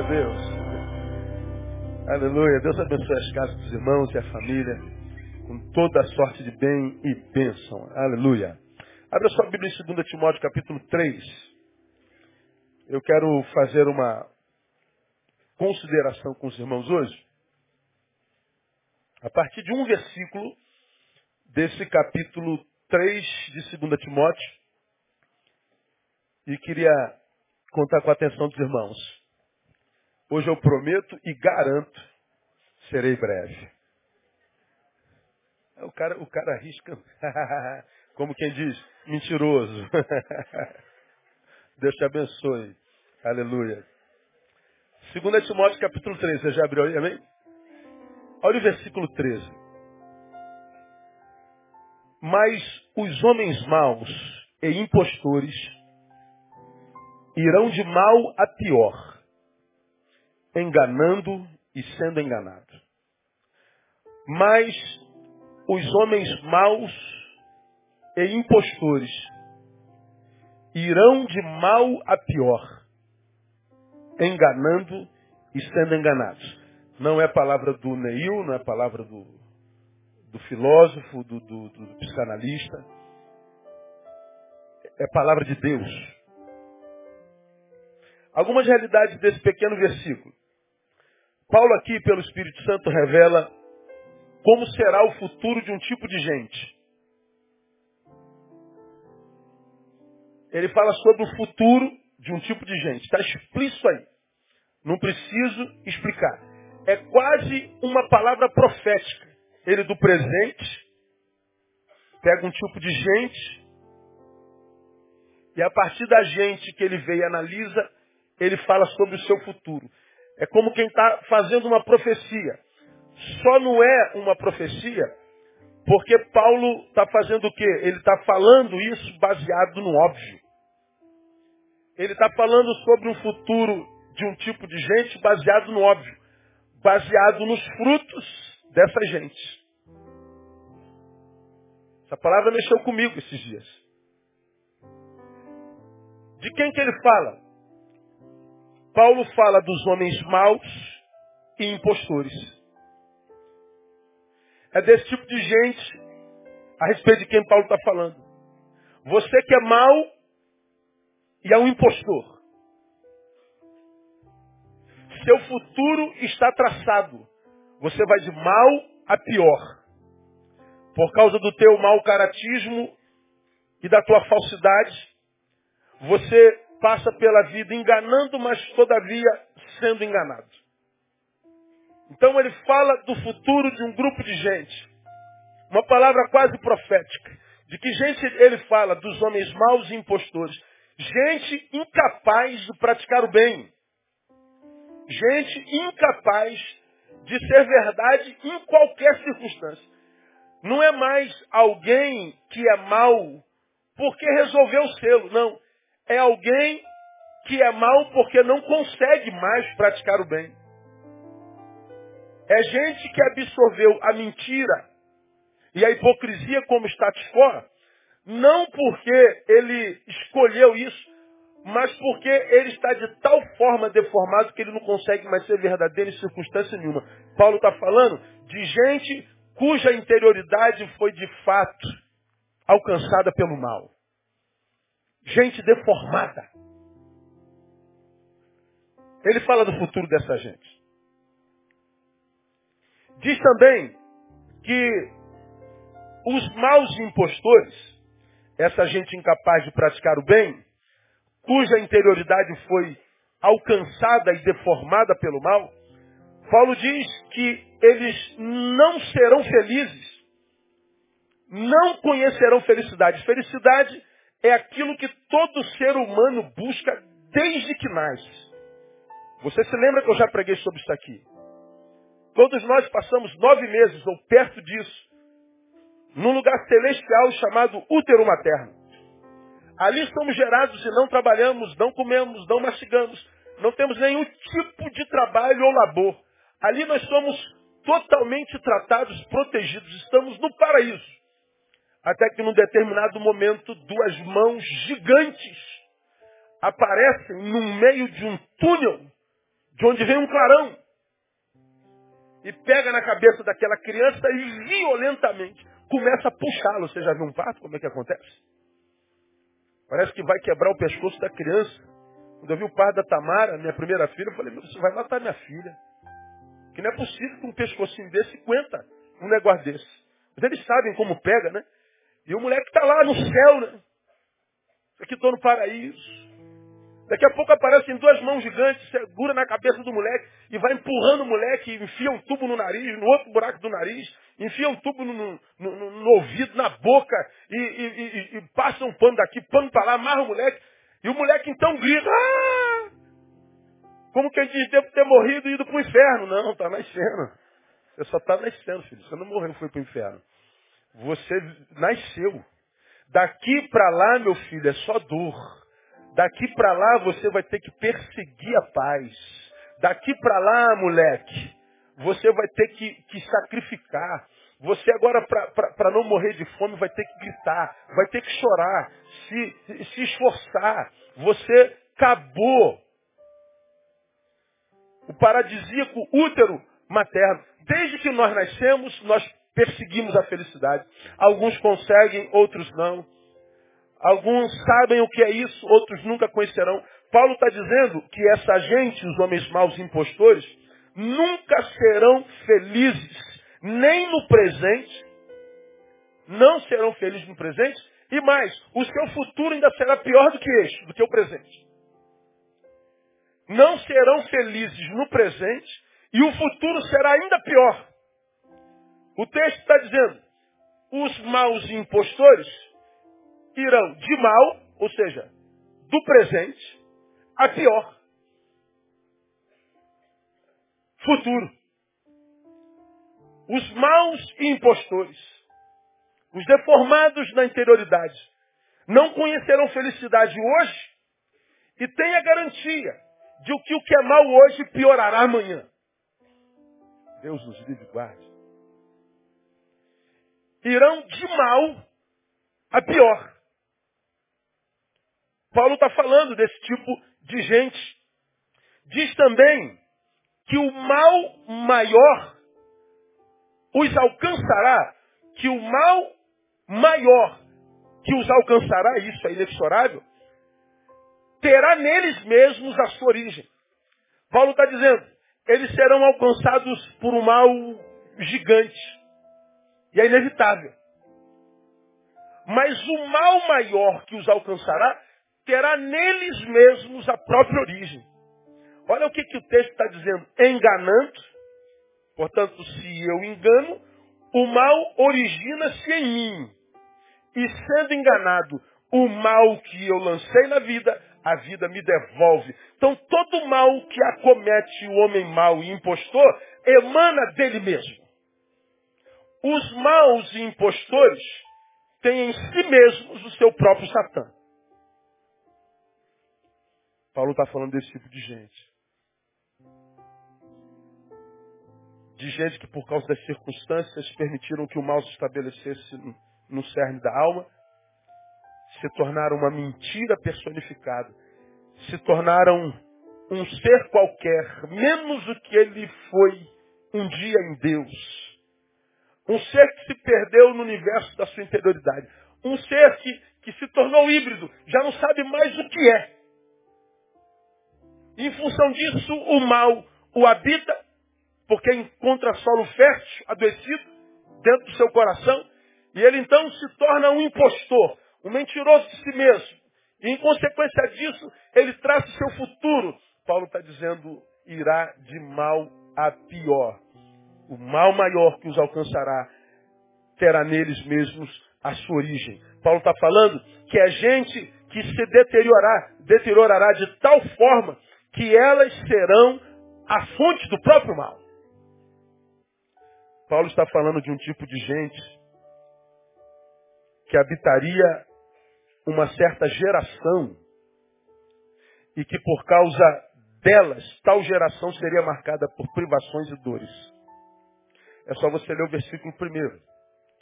Glória a Deus. Aleluia. Deus abençoe as casas dos irmãos e a família com toda a sorte de bem e bênção. Aleluia. Abra sua Bíblia em 2 Timóteo capítulo 3. Eu quero fazer uma consideração com os irmãos hoje. A partir de um versículo desse capítulo 3 de 2 Timóteo. E queria contar com a atenção dos irmãos. Hoje eu prometo e garanto, serei breve. O cara, o cara arrisca, como quem diz, mentiroso. Deus te abençoe. Aleluia. 2 Timóteo capítulo 3, você já abriu aí, amém? Olha o versículo 13. Mas os homens maus e impostores irão de mal a pior, enganando e sendo enganados. Mas os homens maus e impostores irão de mal a pior, enganando e sendo enganados. Não é palavra do Neil, não é palavra do, do filósofo, do, do, do psicanalista. É palavra de Deus. Algumas realidades desse pequeno versículo. Paulo aqui, pelo Espírito Santo, revela como será o futuro de um tipo de gente. Ele fala sobre o futuro de um tipo de gente. Está explícito aí. Não preciso explicar. É quase uma palavra profética. Ele do presente pega um tipo de gente e a partir da gente que ele vê e analisa, ele fala sobre o seu futuro. É como quem está fazendo uma profecia. Só não é uma profecia porque Paulo está fazendo o quê? Ele está falando isso baseado no óbvio. Ele está falando sobre um futuro de um tipo de gente baseado no óbvio. Baseado nos frutos dessa gente. Essa palavra mexeu comigo esses dias. De quem que ele fala? Paulo fala dos homens maus e impostores. É desse tipo de gente a respeito de quem Paulo está falando. Você que é mau e é um impostor. Seu futuro está traçado. Você vai de mal a pior. Por causa do teu mau caratismo e da tua falsidade, você passa pela vida enganando, mas todavia sendo enganado. Então ele fala do futuro de um grupo de gente. Uma palavra quase profética. De que gente ele fala? Dos homens maus e impostores. Gente incapaz de praticar o bem. Gente incapaz de ser verdade em qualquer circunstância. Não é mais alguém que é mau porque resolveu sê-lo. Não. É alguém que é mau porque não consegue mais praticar o bem. É gente que absorveu a mentira e a hipocrisia como status quo, não porque ele escolheu isso, mas porque ele está de tal forma deformado que ele não consegue mais ser verdadeiro em circunstância nenhuma. Paulo está falando de gente cuja interioridade foi de fato alcançada pelo mal. Gente deformada. Ele fala do futuro dessa gente. Diz também que os maus impostores, essa gente incapaz de praticar o bem, cuja interioridade foi alcançada e deformada pelo mal, Paulo diz que eles não serão felizes, não conhecerão felicidade. Felicidade é aquilo que todo ser humano busca desde que nasce. Você se lembra que eu já preguei sobre isso aqui? Todos nós passamos nove meses ou perto disso num lugar celestial chamado útero materno. Ali somos gerados e não trabalhamos, não comemos, não mastigamos, não temos nenhum tipo de trabalho ou labor. Ali nós somos totalmente tratados, protegidos, estamos no paraíso. Até que num determinado momento duas mãos gigantes aparecem no meio de um túnel de onde vem um clarão. E pega na cabeça daquela criança e violentamente começa a puxá-lo. Você já viu um parto? Como é que acontece? Parece que vai quebrar o pescoço da criança. Quando eu vi o parto da Tamara, minha primeira filha, eu falei, meu, você vai matar minha filha. Que não é possível que um pescocinho desse aguenta um negócio desse. Mas eles sabem como pega, né? E o moleque está lá no céu, né? Aqui estou no paraíso. Daqui a pouco aparecem duas mãos gigantes, segura na cabeça do moleque e vai empurrando o moleque, enfia um tubo no nariz, no outro buraco do nariz, enfia um tubo no, no, no, no ouvido, na boca, e, e, e, e, passa um pano daqui, pano para lá, amarra o moleque, e o moleque então grita, ah! Como que diz, devo ter morrido e ido para o inferno. Não, está nascendo. Você só está nascendo, filho. Você não morreu, foi para o inferno. Você nasceu. Daqui para lá, meu filho, é só dor. Daqui para lá você vai ter que perseguir a paz. Daqui para lá, moleque, você vai ter que, que sacrificar. Você agora, para não morrer de fome, vai ter que gritar, vai ter que chorar, se, se esforçar. Você acabou. O paradisíaco útero materno. Desde que nós nascemos, nós perseguimos a felicidade. Alguns conseguem, outros não. Alguns sabem o que é isso, outros nunca conhecerão. Paulo está dizendo que essa gente, os homens maus impostores, nunca serão felizes, nem no presente, não serão felizes no presente, e mais, o seu futuro ainda será pior do que este, do que o presente. Não serão felizes no presente, e o futuro será ainda pior. O texto está dizendo, os maus impostores irão de mal, ou seja, do presente, a pior. Futuro. Os maus impostores, os deformados na interioridade, não conhecerão felicidade hoje e têm a garantia de que o que é mal hoje piorará amanhã. Deus nos livre e guarde. Irão de mal a pior. Paulo está falando desse tipo de gente. Diz também que o mal maior os alcançará, que o mal maior que os alcançará, isso é inexorável, terá neles mesmos a sua origem. Paulo está dizendo, eles serão alcançados por um mal gigante. E é inevitável. Mas o mal maior que os alcançará terá neles mesmos a própria origem. Olha o que, que o texto está dizendo. Enganando, portanto, se eu engano, o mal origina-se em mim. E sendo enganado, o mal que eu lancei na vida, a vida me devolve. Então todo mal que acomete o homem mau e impostor emana dele mesmo. Os maus impostores têm em si mesmos o seu próprio Satã. Paulo está falando desse tipo de gente. De gente que por causa das circunstâncias permitiram que o mal se estabelecesse no cerne da alma, se tornaram uma mentira personificada, se tornaram um ser qualquer, menos do que ele foi um dia em Deus. Um ser que se perdeu no universo da sua interioridade. Um ser que, que se tornou híbrido, já não sabe mais o que é. Em função disso, o mal o habita, porque encontra solo fértil, adoecido, dentro do seu coração, e ele então se torna um impostor, um mentiroso de si mesmo. E em consequência disso, ele traça o seu futuro. Paulo está dizendo, irá de mal a pior. O mal maior que os alcançará terá neles mesmos a sua origem. Paulo está falando que é gente que se deteriorar, deteriorará de tal forma que elas serão a fonte do próprio mal. Paulo está falando de um tipo de gente que habitaria uma certa geração e que por causa delas, tal geração seria marcada por privações e dores. É só você ler o versículo primeiro.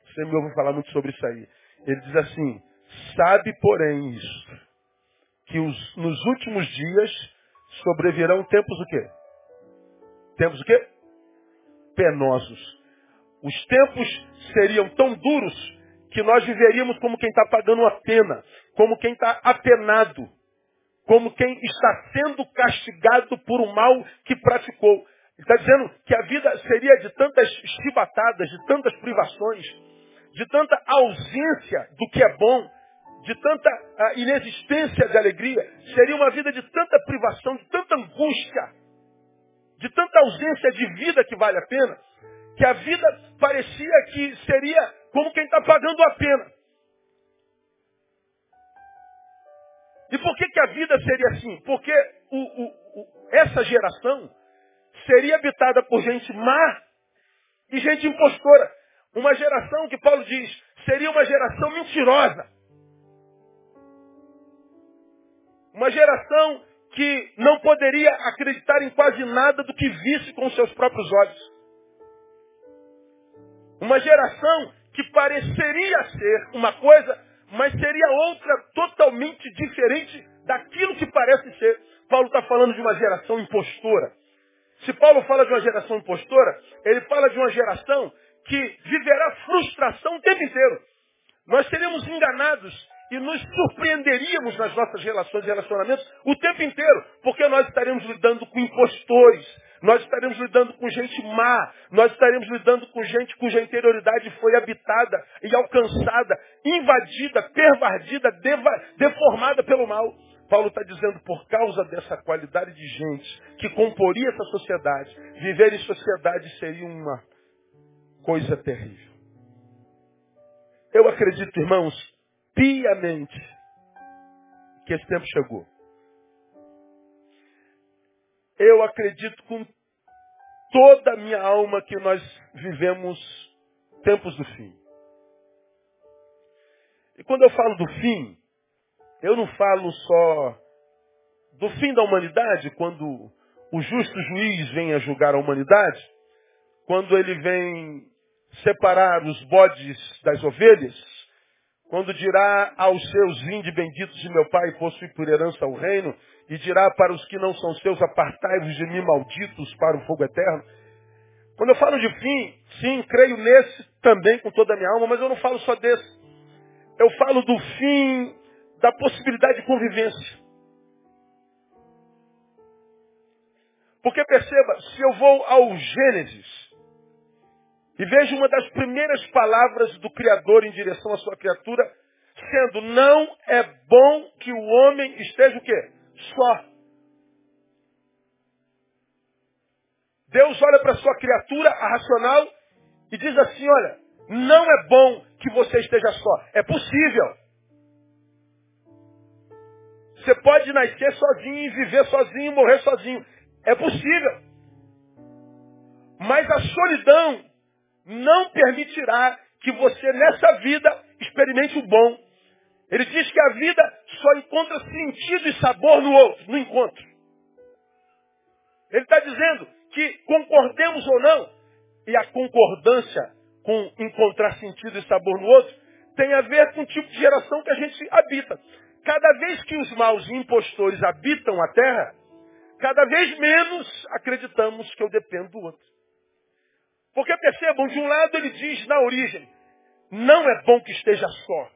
Você me ouve falar muito sobre isso aí. Ele diz assim, sabe porém isso, que os, nos últimos dias sobrevirão tempos o quê? Tempos o quê? Penosos. Os tempos seriam tão duros que nós viveríamos como quem está pagando uma pena, como quem está apenado, como quem está sendo castigado por um mal que praticou. Ele está dizendo que a vida seria de tantas chibatadas, de tantas privações, de tanta ausência do que é bom, de tanta uh, inexistência de alegria, seria uma vida de tanta privação, de tanta angústia, de tanta ausência de vida que vale a pena, que a vida parecia que seria como quem está pagando a pena. E por que, que a vida seria assim? Porque o, o, o, essa geração seria habitada por gente má e gente impostora. Uma geração que Paulo diz seria uma geração mentirosa. Uma geração que não poderia acreditar em quase nada do que visse com seus próprios olhos. Uma geração que pareceria ser uma coisa, mas seria outra totalmente diferente daquilo que parece ser. Paulo está falando de uma geração impostora. Se Paulo fala de uma geração impostora, ele fala de uma geração que viverá frustração o tempo inteiro. Nós seremos enganados e nos surpreenderíamos nas nossas relações e relacionamentos o tempo inteiro, porque nós estaremos lidando com impostores, nós estaremos lidando com gente má, nós estaremos lidando com gente cuja interioridade foi habitada e alcançada, invadida, pervadida, deformada pelo mal. Paulo está dizendo, por causa dessa qualidade de gente que comporia essa sociedade, viver em sociedade seria uma coisa terrível. Eu acredito, irmãos, piamente que esse tempo chegou. Eu acredito com toda a minha alma que nós vivemos tempos do fim. E quando eu falo do fim, eu não falo só do fim da humanidade, quando o justo juiz vem a julgar a humanidade, quando ele vem separar os bodes das ovelhas, quando dirá aos seus vinde benditos de meu Pai, possui por herança o reino, e dirá para os que não são seus, apartai-vos de mim, malditos, para o fogo eterno. Quando eu falo de fim, sim, creio nesse também com toda a minha alma, mas eu não falo só desse. Eu falo do fim da possibilidade de convivência. Porque perceba, se eu vou ao Gênesis, e veja uma das primeiras palavras do Criador em direção à sua criatura, sendo, não é bom que o homem esteja o quê? Só. Deus olha para a sua criatura, a racional, e diz assim, olha, não é bom que você esteja só. É possível. Você pode nascer sozinho, viver sozinho, morrer sozinho. É possível. Mas a solidão não permitirá que você nessa vida experimente o bom. Ele diz que a vida só encontra sentido e sabor no outro, no encontro. Ele está dizendo que concordemos ou não, e a concordância com encontrar sentido e sabor no outro, tem a ver com o tipo de geração que a gente habita. Cada vez que os maus impostores habitam a terra, cada vez menos acreditamos que eu dependo do outro. Porque percebam, de um lado ele diz na origem, não é bom que esteja só.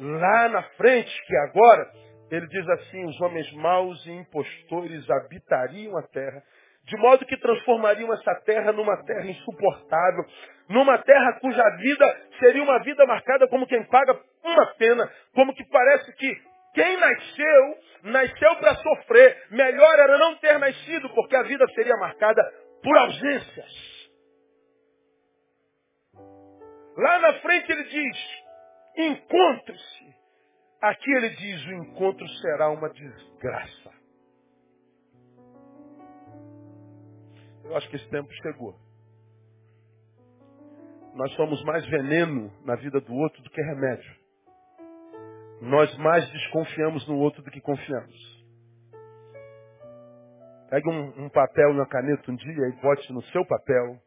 Lá na frente, que agora, ele diz assim, os homens maus e impostores habitariam a terra, de modo que transformariam essa terra numa terra insuportável, numa terra cuja vida seria uma vida marcada como quem paga uma pena, como que parece que quem nasceu, nasceu para sofrer. Melhor era não ter nascido, porque a vida seria marcada por ausências. Lá na frente ele diz, encontre-se. Aqui ele diz, o encontro será uma desgraça. Eu acho que esse tempo chegou. Nós somos mais veneno na vida do outro do que remédio. Nós mais desconfiamos no outro do que confiamos. Pegue um, um papel e uma caneta um dia e bote no seu papel.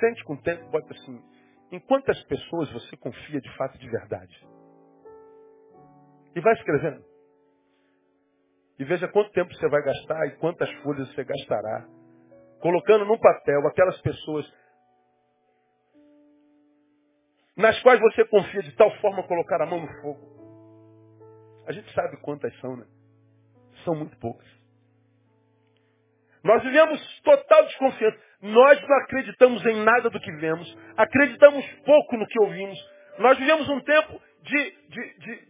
Sente com o tempo, bote assim, em quantas pessoas você confia de fato de verdade? E vai escrevendo. E veja quanto tempo você vai gastar e quantas folhas você gastará colocando no papel aquelas pessoas nas quais você confia de tal forma colocar a mão no fogo. A gente sabe quantas são, né? São muito poucas. Nós vivemos total desconfiança. Nós não acreditamos em nada do que vemos. Acreditamos pouco no que ouvimos. Nós vivemos um tempo de, de, de,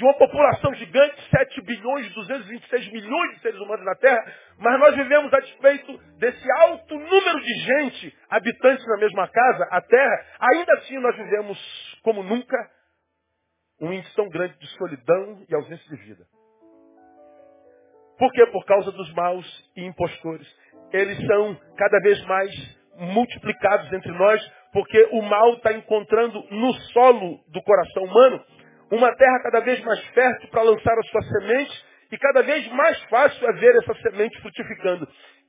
de, uma população gigante, 7 bilhões, 226 milhões de seres humanos na Terra, mas nós vivemos a despeito desse alto número de gente, habitantes na mesma casa, a Terra, ainda assim nós vivemos como nunca um índice tão grande de solidão e ausência de vida. Por quê? Por causa dos maus e impostores. Eles são cada vez mais multiplicados entre nós, porque o mal está encontrando no solo do coração humano uma terra cada vez mais fértil para lançar a sua semente e cada vez mais fácil é ver essa semente frutificando.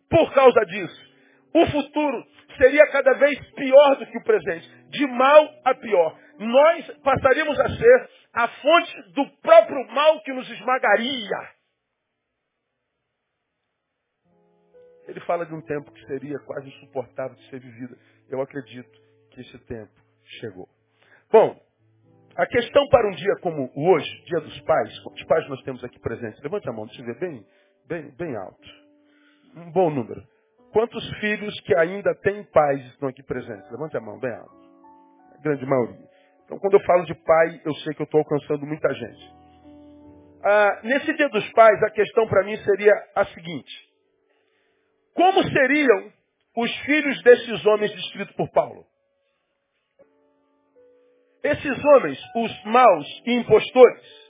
Por causa disso, o futuro seria cada vez pior do que o presente, de mal a pior. Nós passaríamos a ser a fonte do próprio mal que nos esmagaria. Ele fala de um tempo que seria quase insuportável de ser vivido. Eu acredito que esse tempo chegou. Bom, a questão para um dia como hoje, dia dos pais, quantos pais nós temos aqui presentes? Levante a mão, deixa eu ver bem, bem, bem alto. Um bom número. Quantos filhos que ainda têm pais estão aqui presentes? Levante a mão, bem alto. A grande maioria. Então, quando eu falo de pai, eu sei que eu estou alcançando muita gente. Ah, nesse dia dos pais, a questão para mim seria a seguinte. Como seriam os filhos desses homens descritos por Paulo? Esses homens, os maus e impostores,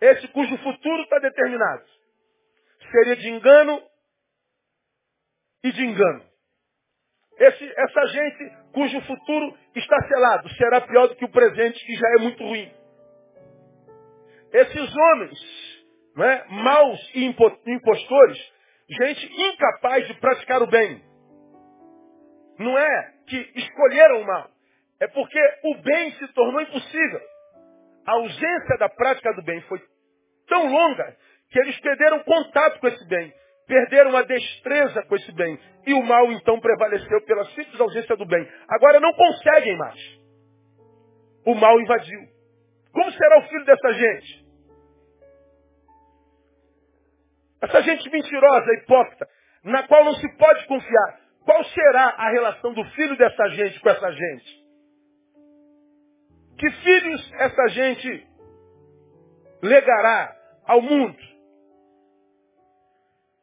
esse cujo futuro está determinado, seria de engano e de engano. Esse, essa gente cujo futuro está selado será pior do que o presente, que já é muito ruim. Esses homens, não é, maus e impostores, gente incapaz de praticar o bem. Não é que escolheram o mal. É porque o bem se tornou impossível. A ausência da prática do bem foi tão longa que eles perderam contato com esse bem, perderam a destreza com esse bem. E o mal então prevaleceu pela simples ausência do bem. Agora não conseguem mais. O mal invadiu. Como será o filho dessa gente? Essa gente mentirosa, hipócrita, na qual não se pode confiar. Qual será a relação do filho dessa gente com essa gente? Que filhos essa gente legará ao mundo?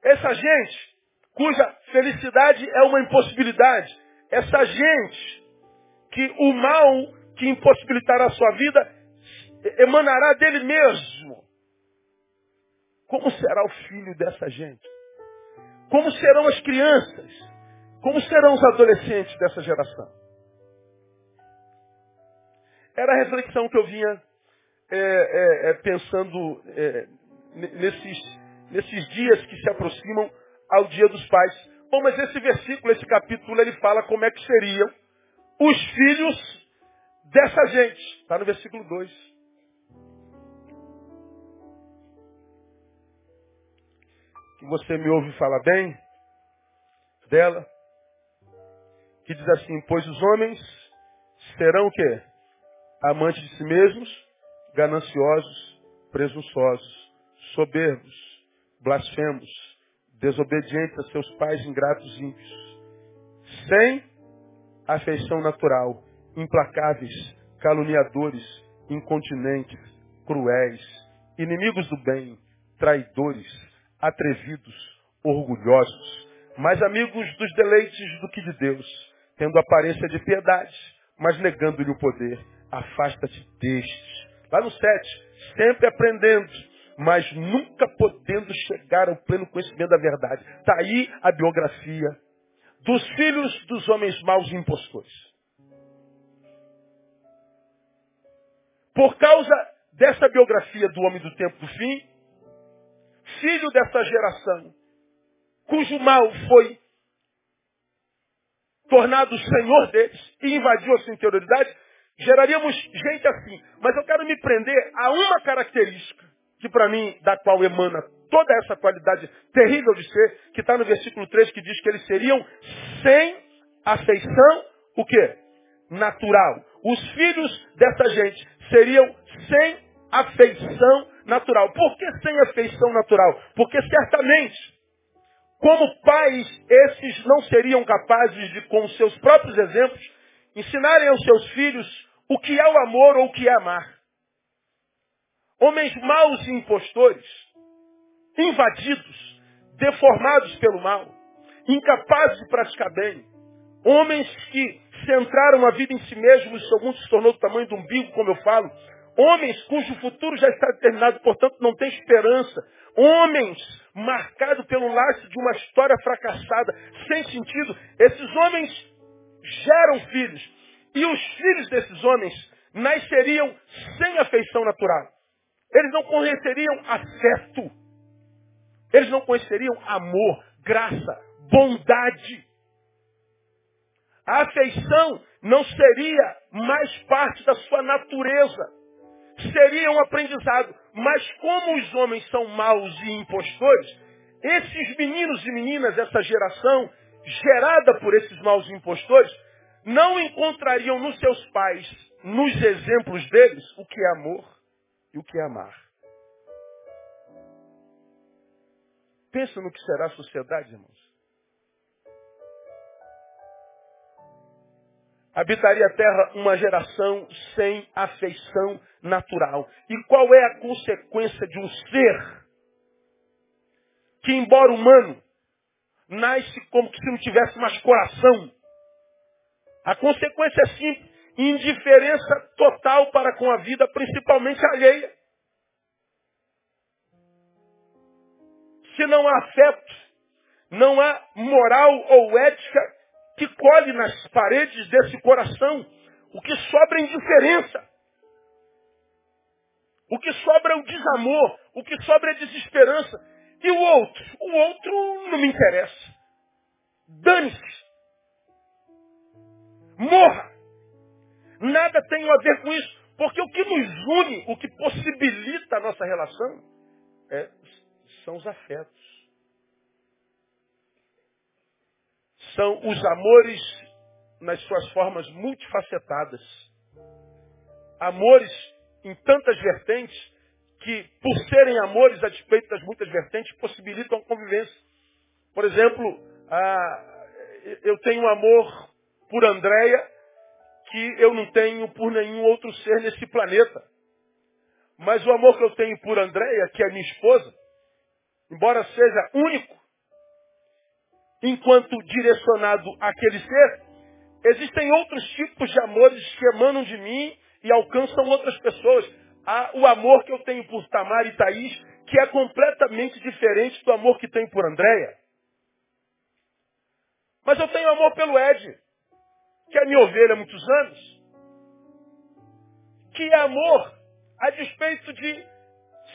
Essa gente cuja felicidade é uma impossibilidade. Essa gente que o mal que impossibilitará a sua vida emanará dele mesmo. Como será o filho dessa gente? Como serão as crianças? Como serão os adolescentes dessa geração? Era a reflexão que eu vinha é, é, é, pensando é, nesses, nesses dias que se aproximam ao dia dos pais. Bom, mas esse versículo, esse capítulo, ele fala como é que seriam os filhos dessa gente. Está no versículo 2. Que você me ouve falar bem dela. Que diz assim, pois os homens serão o quê? Amantes de si mesmos, gananciosos, presunçosos, soberbos, blasfemos, desobedientes a seus pais ingratos ímpios, sem afeição natural, implacáveis, caluniadores, incontinentes, cruéis, inimigos do bem, traidores, atrevidos, orgulhosos, mais amigos dos deleites do que de Deus, tendo aparência de piedade, mas negando-lhe o poder afasta-te destes. Lá no 7, sempre aprendendo, mas nunca podendo chegar ao pleno conhecimento da verdade. Está aí a biografia dos filhos dos homens maus e impostores. Por causa dessa biografia do homem do tempo do fim, filho dessa geração, cujo mal foi tornado senhor deles e invadiu a sua interioridade, Geraríamos gente assim. Mas eu quero me prender a uma característica que para mim, da qual emana toda essa qualidade terrível de ser, que está no versículo 3, que diz que eles seriam sem afeição, o quê? Natural. Os filhos dessa gente seriam sem afeição natural. Por que sem afeição natural? Porque certamente, como pais, esses não seriam capazes de, com seus próprios exemplos, ensinarem aos seus filhos o que é o amor ou o que é amar. Homens maus e impostores, invadidos, deformados pelo mal, incapazes de praticar bem, homens que centraram a vida em si mesmos, seu mundo se tornou do tamanho do umbigo, como eu falo, homens cujo futuro já está determinado, portanto não tem esperança, homens marcados pelo laço de uma história fracassada, sem sentido, esses homens geram filhos, e os filhos desses homens nasceriam sem afeição natural. Eles não conheceriam afeto. Eles não conheceriam amor, graça, bondade. A afeição não seria mais parte da sua natureza. Seria um aprendizado. Mas como os homens são maus e impostores, esses meninos e meninas, essa geração, gerada por esses maus impostores, não encontrariam nos seus pais, nos exemplos deles, o que é amor e o que é amar. Pensa no que será a sociedade, irmãos. Habitaria a terra uma geração sem afeição natural. E qual é a consequência de um ser que, embora humano, nasce como se não tivesse mais coração? A consequência é simples indiferença total para com a vida, principalmente alheia. Se não há afeto, não há moral ou ética que colhe nas paredes desse coração. O que sobra é indiferença. O que sobra é o desamor. O que sobra é desesperança. E o outro? O outro não me interessa. Dane-se. Morra. Nada tem a ver com isso. Porque o que nos une, o que possibilita a nossa relação, é, são os afetos. São os amores nas suas formas multifacetadas. Amores em tantas vertentes que, por serem amores a despeito das muitas vertentes, possibilitam a convivência. Por exemplo, eu tenho um amor por Andréia que eu não tenho por nenhum outro ser nesse planeta. Mas o amor que eu tenho por Andréia, que é minha esposa, embora seja único, enquanto direcionado àquele ser, existem outros tipos de amores que emanam de mim e alcançam outras pessoas. Há o amor que eu tenho por Tamar e Thaís, que é completamente diferente do amor que tenho por Andréia. Mas eu tenho amor pelo Ed que é minha ovelha há muitos anos, que é amor a despeito de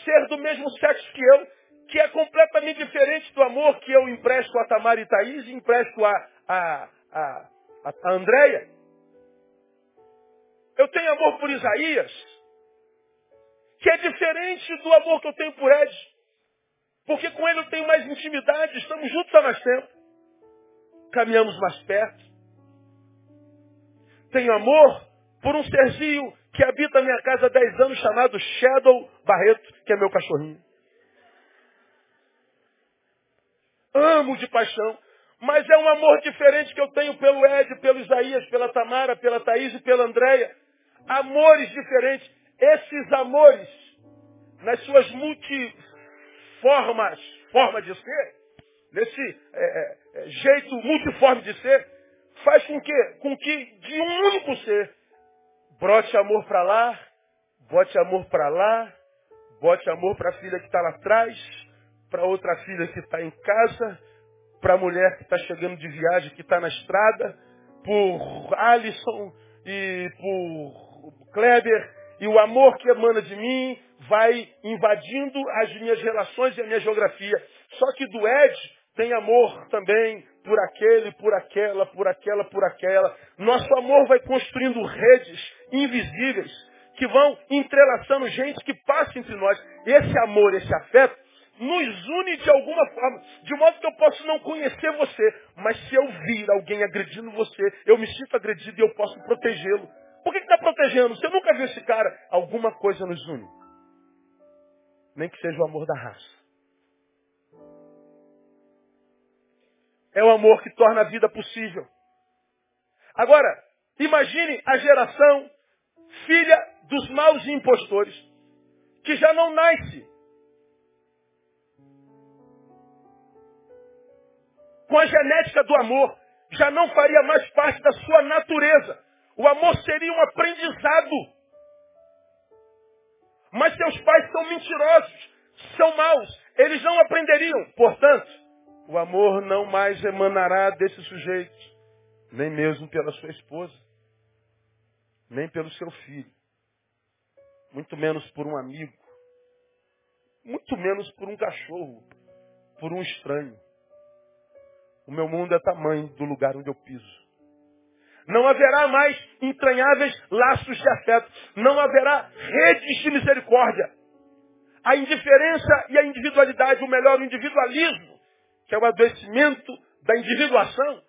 ser do mesmo sexo que eu, que é completamente diferente do amor que eu empresto a Tamara e Thaís e empresto a, a, a, a Andréia. Eu tenho amor por Isaías, que é diferente do amor que eu tenho por Ed. Porque com ele eu tenho mais intimidade, estamos juntos há mais tempo. Caminhamos mais perto. Tenho amor por um serzinho que habita a minha casa há 10 anos chamado Shadow Barreto, que é meu cachorrinho. Amo de paixão. Mas é um amor diferente que eu tenho pelo Ed, pelo Isaías, pela Tamara, pela Thaís e pela Andréia. Amores diferentes. Esses amores, nas suas multiformas, forma de ser, nesse é, é, é jeito multiforme de ser, faz com que, com que de um único ser brote amor para lá, bote amor para lá, bote amor para a filha que está lá atrás, para outra filha que está em casa, para a mulher que está chegando de viagem, que está na estrada, por Alisson e por Kleber, e o amor que emana de mim vai invadindo as minhas relações e a minha geografia. Só que do Ed tem amor também por aquele, por aquela, por aquela, por aquela. Nosso amor vai construindo redes invisíveis que vão entrelaçando gente que passa entre nós. Esse amor, esse afeto, nos une de alguma forma, de modo que eu posso não conhecer você, mas se eu vir alguém agredindo você, eu me sinto agredido e eu posso protegê-lo. Por que está protegendo? Você nunca viu esse cara? Alguma coisa nos une. Nem que seja o amor da raça. É o amor que torna a vida possível. Agora, imagine a geração filha dos maus impostores, que já não nasce com a genética do amor, já não faria mais parte da sua natureza. O amor seria um aprendizado. Mas seus pais são mentirosos, são maus, eles não aprenderiam. Portanto, o amor não mais emanará desse sujeito, nem mesmo pela sua esposa, nem pelo seu filho, muito menos por um amigo, muito menos por um cachorro, por um estranho. O meu mundo é tamanho do lugar onde eu piso. Não haverá mais entranháveis laços de afeto. Não haverá redes de misericórdia. A indiferença e a individualidade, o melhor, o individualismo, que é o adoecimento da individuação,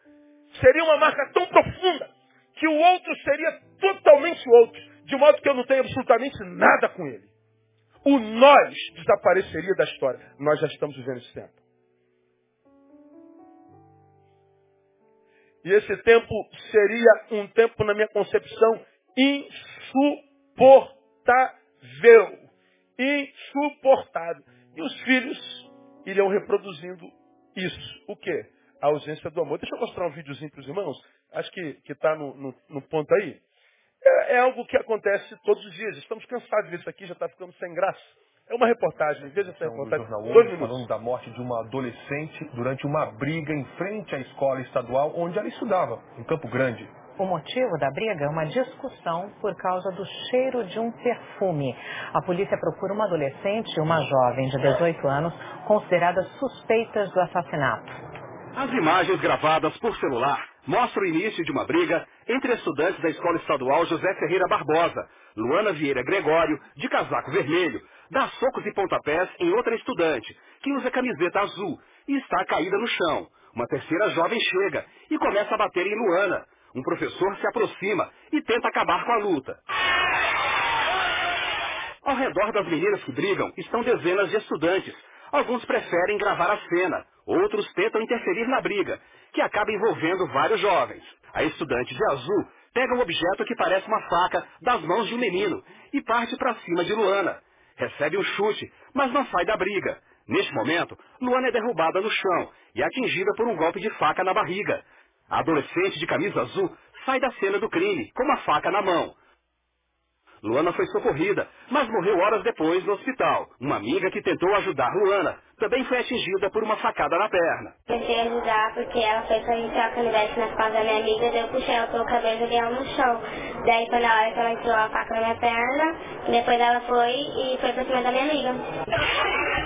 seria uma marca tão profunda que o outro seria totalmente outro, de modo que eu não tenho absolutamente nada com ele. O nós desapareceria da história. Nós já estamos vivendo esse tempo. E esse tempo seria um tempo, na minha concepção, insuportável. Insuportável. E os filhos iriam reproduzindo isso. O quê? A ausência do amor. Deixa eu mostrar um videozinho para os irmãos. Acho que está no, no, no, ponto aí. É, é algo que acontece todos os dias. Estamos cansados disso aqui, já está ficando sem graça. É uma reportagem, veja essa reportagem. Jornal Dois minutos. falando da morte de uma adolescente durante uma briga em frente à escola estadual onde ela estudava, em Campo Grande. O motivo da briga é uma discussão por causa do cheiro de um perfume. A polícia procura uma adolescente e uma jovem de 18 anos consideradas suspeitas do assassinato. As imagens gravadas por celular mostram o início de uma briga entre estudantes da Escola Estadual José Ferreira Barbosa, Luana Vieira Gregório, de casaco vermelho, dá socos e pontapés em outra estudante, que usa camiseta azul e está caída no chão. Uma terceira jovem chega e começa a bater em Luana. Um professor se aproxima e tenta acabar com a luta. Ao redor das meninas que brigam estão dezenas de estudantes. Alguns preferem gravar a cena, outros tentam interferir na briga, que acaba envolvendo vários jovens. A estudante de azul pega um objeto que parece uma faca das mãos de um menino e parte para cima de Luana. Recebe um chute, mas não sai da briga. Neste momento, Luana é derrubada no chão e atingida por um golpe de faca na barriga. A adolescente de camisa azul sai da cena do crime, com uma faca na mão. Luana foi socorrida, mas morreu horas depois no hospital. Uma amiga que tentou ajudar Luana também foi atingida por uma facada na perna. Tentei ajudar porque ela foi pra entrar o canivete nas costas da minha amiga, daí eu puxei ela pelo cabelo e joguei ela no chão. Daí foi na hora que ela entrou a faca na minha perna, depois ela foi e foi pra cima da minha amiga.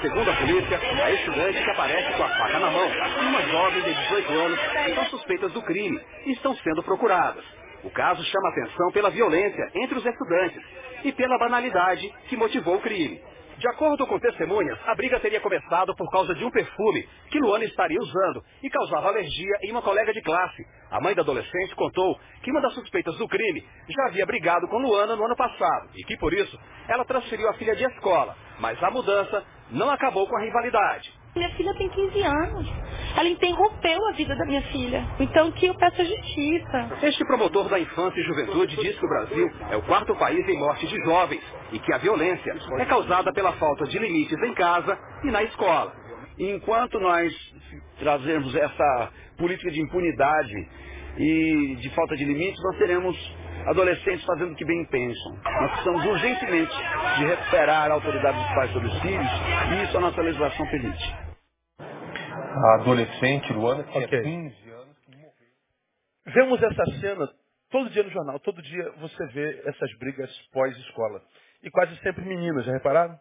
Segundo a polícia, a estudante que aparece com a faca na mão e uma jovem de 18 anos são suspeitas do crime e estão sendo procuradas. O caso chama atenção pela violência entre os estudantes e pela banalidade que motivou o crime. De acordo com testemunhas, a briga teria começado por causa de um perfume que Luana estaria usando e causava alergia em uma colega de classe. A mãe da adolescente contou que uma das suspeitas do crime já havia brigado com Luana no ano passado e que, por isso, ela transferiu a filha de escola. Mas a mudança não acabou com a rivalidade. Minha filha tem 15 anos. Ela interrompeu a vida da minha filha. Então que eu peço a justiça. Este promotor da infância e juventude diz que o Brasil é o quarto país em morte de jovens e que a violência é causada pela falta de limites em casa e na escola. Enquanto nós trazemos essa política de impunidade e de falta de limites, nós teremos adolescentes fazendo o que bem pensam. Nós precisamos urgentemente de recuperar a autoridade dos pais sobre os filhos e isso a nossa legislação permite a adolescente Luana tinha okay. 15 anos que morreu. Vemos essa cena todo dia no jornal, todo dia você vê essas brigas pós-escola. E quase sempre meninas, já repararam?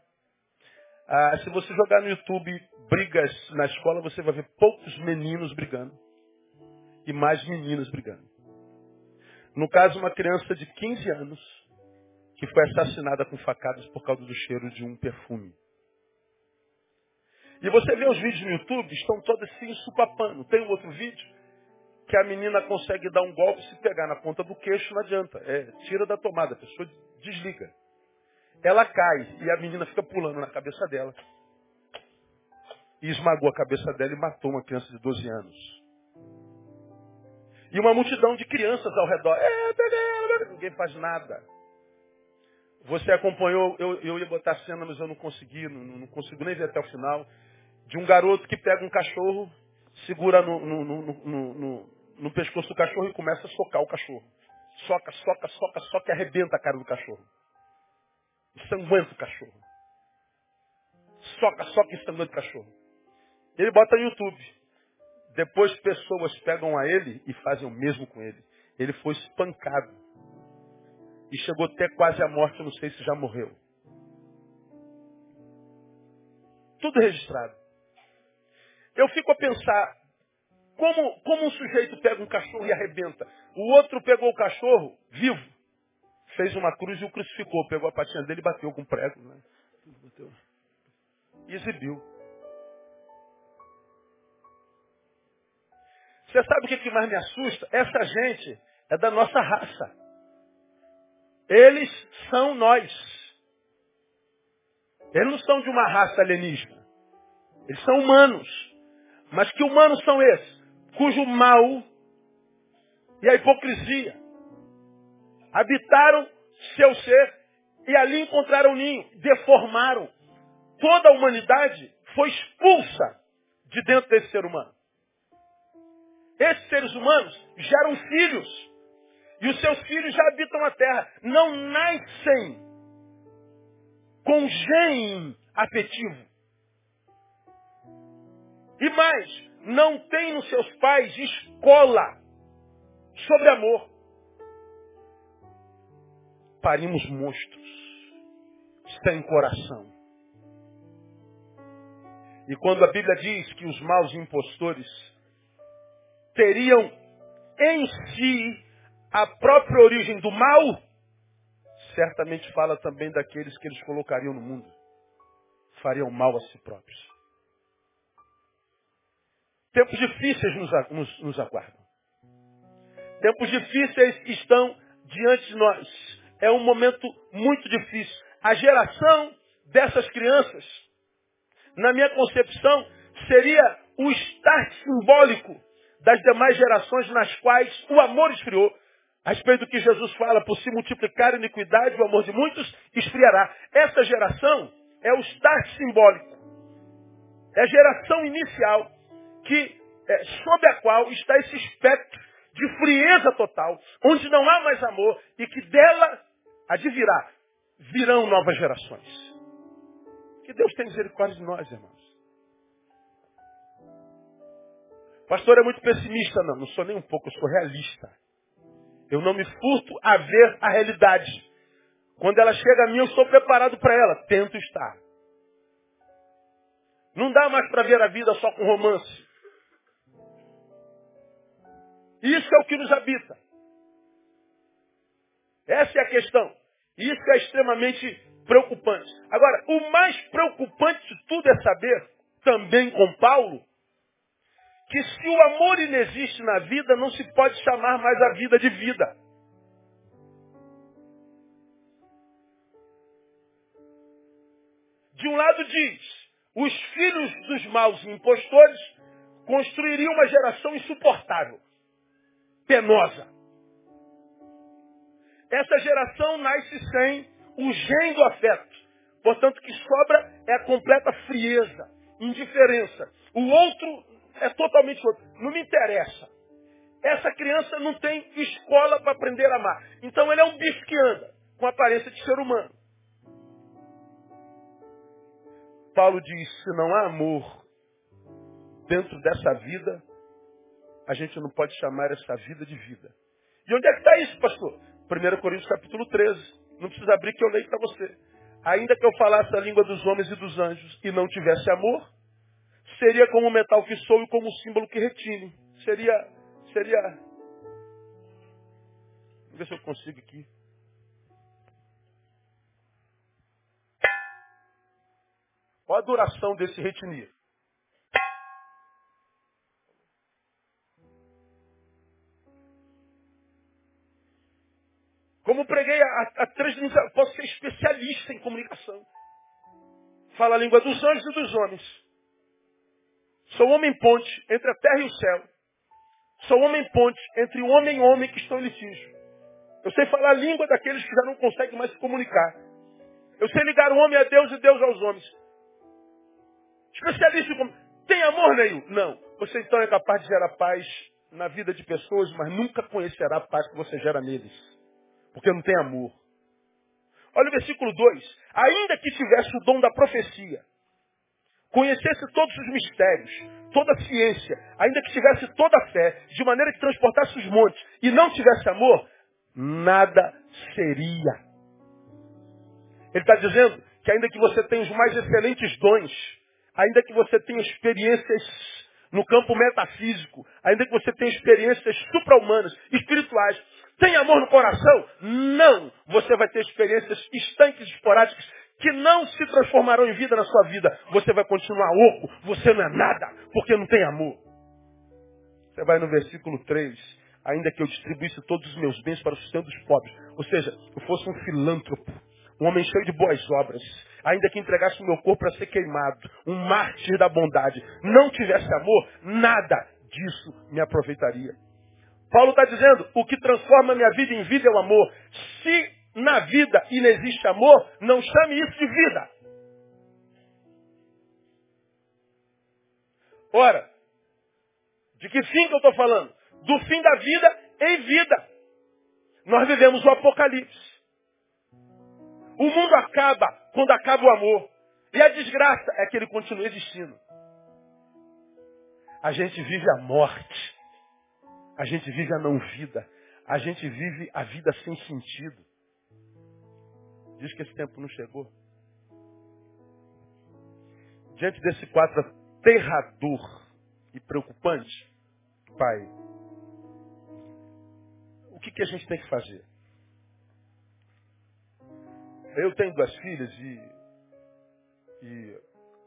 Ah, se você jogar no YouTube brigas na escola, você vai ver poucos meninos brigando e mais meninas brigando. No caso, uma criança de 15 anos que foi assassinada com facadas por causa do cheiro de um perfume. E você vê os vídeos no YouTube, estão todos assim supapando. Tem um outro vídeo que a menina consegue dar um golpe se pegar na ponta do queixo, não adianta. É, tira da tomada, a pessoa desliga. Ela cai e a menina fica pulando na cabeça dela. E esmagou a cabeça dela e matou uma criança de 12 anos. E uma multidão de crianças ao redor. É, peguei ela, ninguém faz nada. Você acompanhou, eu, eu ia botar a cena, mas eu não consegui, não, não consigo nem ver até o final. De um garoto que pega um cachorro, segura no, no, no, no pescoço do cachorro e começa a socar o cachorro. Soca, soca, soca, soca e arrebenta a cara do cachorro. Ensanguenta o cachorro. Soca, soca e ensanguenta o cachorro. Ele bota no YouTube. Depois pessoas pegam a ele e fazem o mesmo com ele. Ele foi espancado. E chegou até quase à morte, não sei se já morreu. Tudo registrado. Eu fico a pensar, como, como um sujeito pega um cachorro e arrebenta? O outro pegou o cachorro, vivo, fez uma cruz e o crucificou. Pegou a patinha dele e bateu com prego. Né? E exibiu. Você sabe o que mais me assusta? Essa gente é da nossa raça. Eles são nós. Eles não são de uma raça alienígena. Eles são humanos. Mas que humanos são esses? Cujo mal e a hipocrisia habitaram seu ser e ali encontraram ninho, deformaram. Toda a humanidade foi expulsa de dentro desse ser humano. Esses seres humanos geram filhos. E os seus filhos já habitam a terra. Não nascem com gene afetivo. E mais, não tem nos seus pais escola sobre amor. Parimos monstros sem coração. E quando a Bíblia diz que os maus impostores teriam em si a própria origem do mal, certamente fala também daqueles que eles colocariam no mundo. Fariam mal a si próprios. Tempos difíceis nos, nos, nos aguardam. Tempos difíceis estão diante de nós. É um momento muito difícil. A geração dessas crianças, na minha concepção, seria o start simbólico das demais gerações nas quais o amor esfriou. A respeito do que Jesus fala, por se multiplicar a iniquidade, o amor de muitos esfriará. Essa geração é o start simbólico. É a geração inicial que, é, sob a qual está esse espectro de frieza total, onde não há mais amor e que dela advirá, virão novas gerações. Que Deus tenha misericórdia de nós, irmãos. Pastor é muito pessimista. Não, não sou nem um pouco, eu sou realista. Eu não me furto a ver a realidade. Quando ela chega a mim, eu estou preparado para ela. Tento estar. Não dá mais para ver a vida só com romance. Isso é o que nos habita. Essa é a questão. Isso é extremamente preocupante. Agora, o mais preocupante de tudo é saber, também com Paulo, que se o amor inexiste na vida, não se pode chamar mais a vida de vida. De um lado diz, os filhos dos maus impostores construiriam uma geração insuportável, penosa. Essa geração nasce sem o gene do afeto. Portanto, o que sobra é a completa frieza, indiferença. O outro é totalmente outro. Não me interessa. Essa criança não tem escola para aprender a amar. Então ele é um bicho que anda, com aparência de ser humano. Paulo diz, se não há amor dentro dessa vida, a gente não pode chamar essa vida de vida. E onde é que está isso, pastor? 1 Coríntios capítulo 13. Não precisa abrir que eu leio para você. Ainda que eu falasse a língua dos homens e dos anjos e não tivesse amor, seria como o metal que sou e como o símbolo que retine. Seria, seria. Vou ver se eu consigo aqui. Qual a duração desse retinir? Como preguei a, transmissão, posso ser especialista em comunicação. Fala a língua dos anjos e dos homens. Sou homem ponte entre a terra e o céu. Sou homem ponte entre o homem e o homem que estão em litígio. Eu sei falar a língua daqueles que já não conseguem mais se comunicar. Eu sei ligar o homem a Deus e Deus aos homens. Especialista em. Tem amor, Neil? Não. Você então é capaz de gerar paz na vida de pessoas, mas nunca conhecerá a paz que você gera neles. Porque não tem amor. Olha o versículo 2. Ainda que tivesse o dom da profecia, conhecesse todos os mistérios, toda a ciência, ainda que tivesse toda a fé, de maneira que transportasse os montes, e não tivesse amor, nada seria. Ele está dizendo que ainda que você tenha os mais excelentes dons, ainda que você tenha experiências no campo metafísico, ainda que você tenha experiências supra-humanas, espirituais, tem amor no coração? Não! Você vai ter experiências estanques, esporádicas, que não se transformarão em vida na sua vida. Você vai continuar oco, você não é nada, porque não tem amor. Você vai no versículo 3, ainda que eu distribuísse todos os meus bens para o sustento dos pobres. Ou seja, eu fosse um filântropo, um homem cheio de boas obras, ainda que entregasse o meu corpo para ser queimado, um mártir da bondade, não tivesse amor, nada disso me aproveitaria. Paulo está dizendo, o que transforma minha vida em vida é o amor. Se na vida e não existe amor, não chame isso de vida. Ora, de que fim que eu estou falando? Do fim da vida em vida. Nós vivemos o apocalipse. O mundo acaba quando acaba o amor. E a desgraça é que ele continua existindo. A gente vive a morte. A gente vive a não vida. A gente vive a vida sem sentido. Diz que esse tempo não chegou. Diante desse quadro aterrador e preocupante, Pai, o que, que a gente tem que fazer? Eu tenho duas filhas e, e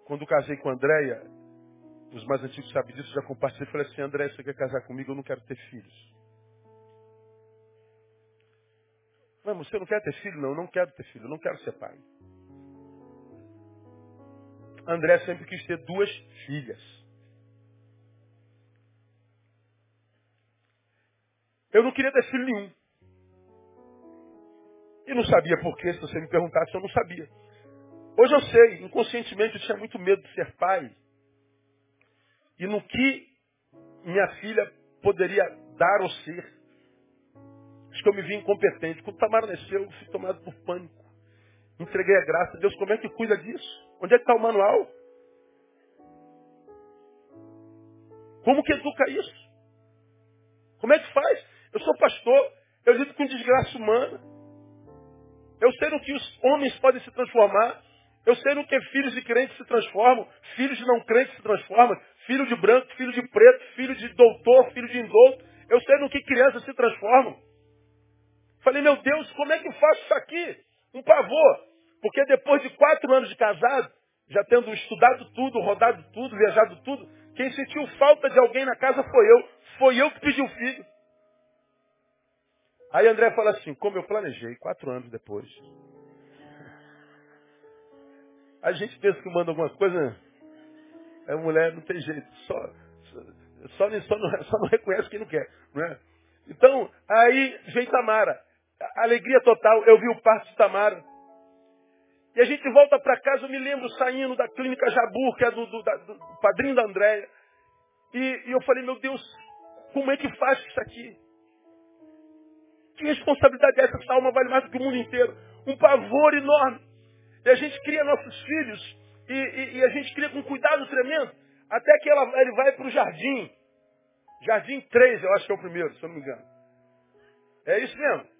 quando casei com a Andréia, os mais antigos sabem disso, já compartilhei, falei assim, André, você quer casar comigo? Eu não quero ter filhos. Mas você não quer ter filho? Não, não quero ter filho, não quero ser pai. André sempre quis ter duas filhas. Eu não queria ter filho nenhum. E não sabia por quê, se você me perguntasse, eu não sabia. Hoje eu sei, inconscientemente eu tinha muito medo de ser pai. E no que minha filha poderia dar ou ser. Acho que eu me vi incompetente. Quando Tamara nasceu, eu fui tomado por pânico. Entreguei a graça. Deus, como é que cuida disso? Onde é que está o manual? Como que educa isso? Como é que faz? Eu sou pastor, eu lido com desgraça humana. Eu sei no que os homens podem se transformar. Eu sei no que filhos de crentes se transformam, filhos de não crentes se transformam, filho de branco, filho de preto, filho de doutor, filho de indouto. Eu sei no que crianças se transformam. Falei, meu Deus, como é que eu faço isso aqui? Um pavor. Porque depois de quatro anos de casado, já tendo estudado tudo, rodado tudo, viajado tudo, quem sentiu falta de alguém na casa foi eu. Foi eu que pedi o filho. Aí André fala assim, como eu planejei, quatro anos depois. A gente pensa que manda alguma coisa, a mulher não tem jeito, só, só, só, não, só não reconhece quem não quer. Não é? Então, aí veio Tamara alegria total. Eu vi o parto de Tamara. E a gente volta para casa, eu me lembro saindo da clínica Jabur, que é do, do, da, do padrinho da Andréia. E, e, eu falei, meu Deus, como é que faz isso aqui? Que responsabilidade é essa? Essa alma vale mais do que o mundo inteiro. Um pavor enorme. E a gente cria nossos filhos, e, e, e a gente cria com cuidado tremendo, até que ela, ele vai para o jardim. Jardim 3, eu acho que é o primeiro, se eu não me engano. É isso mesmo.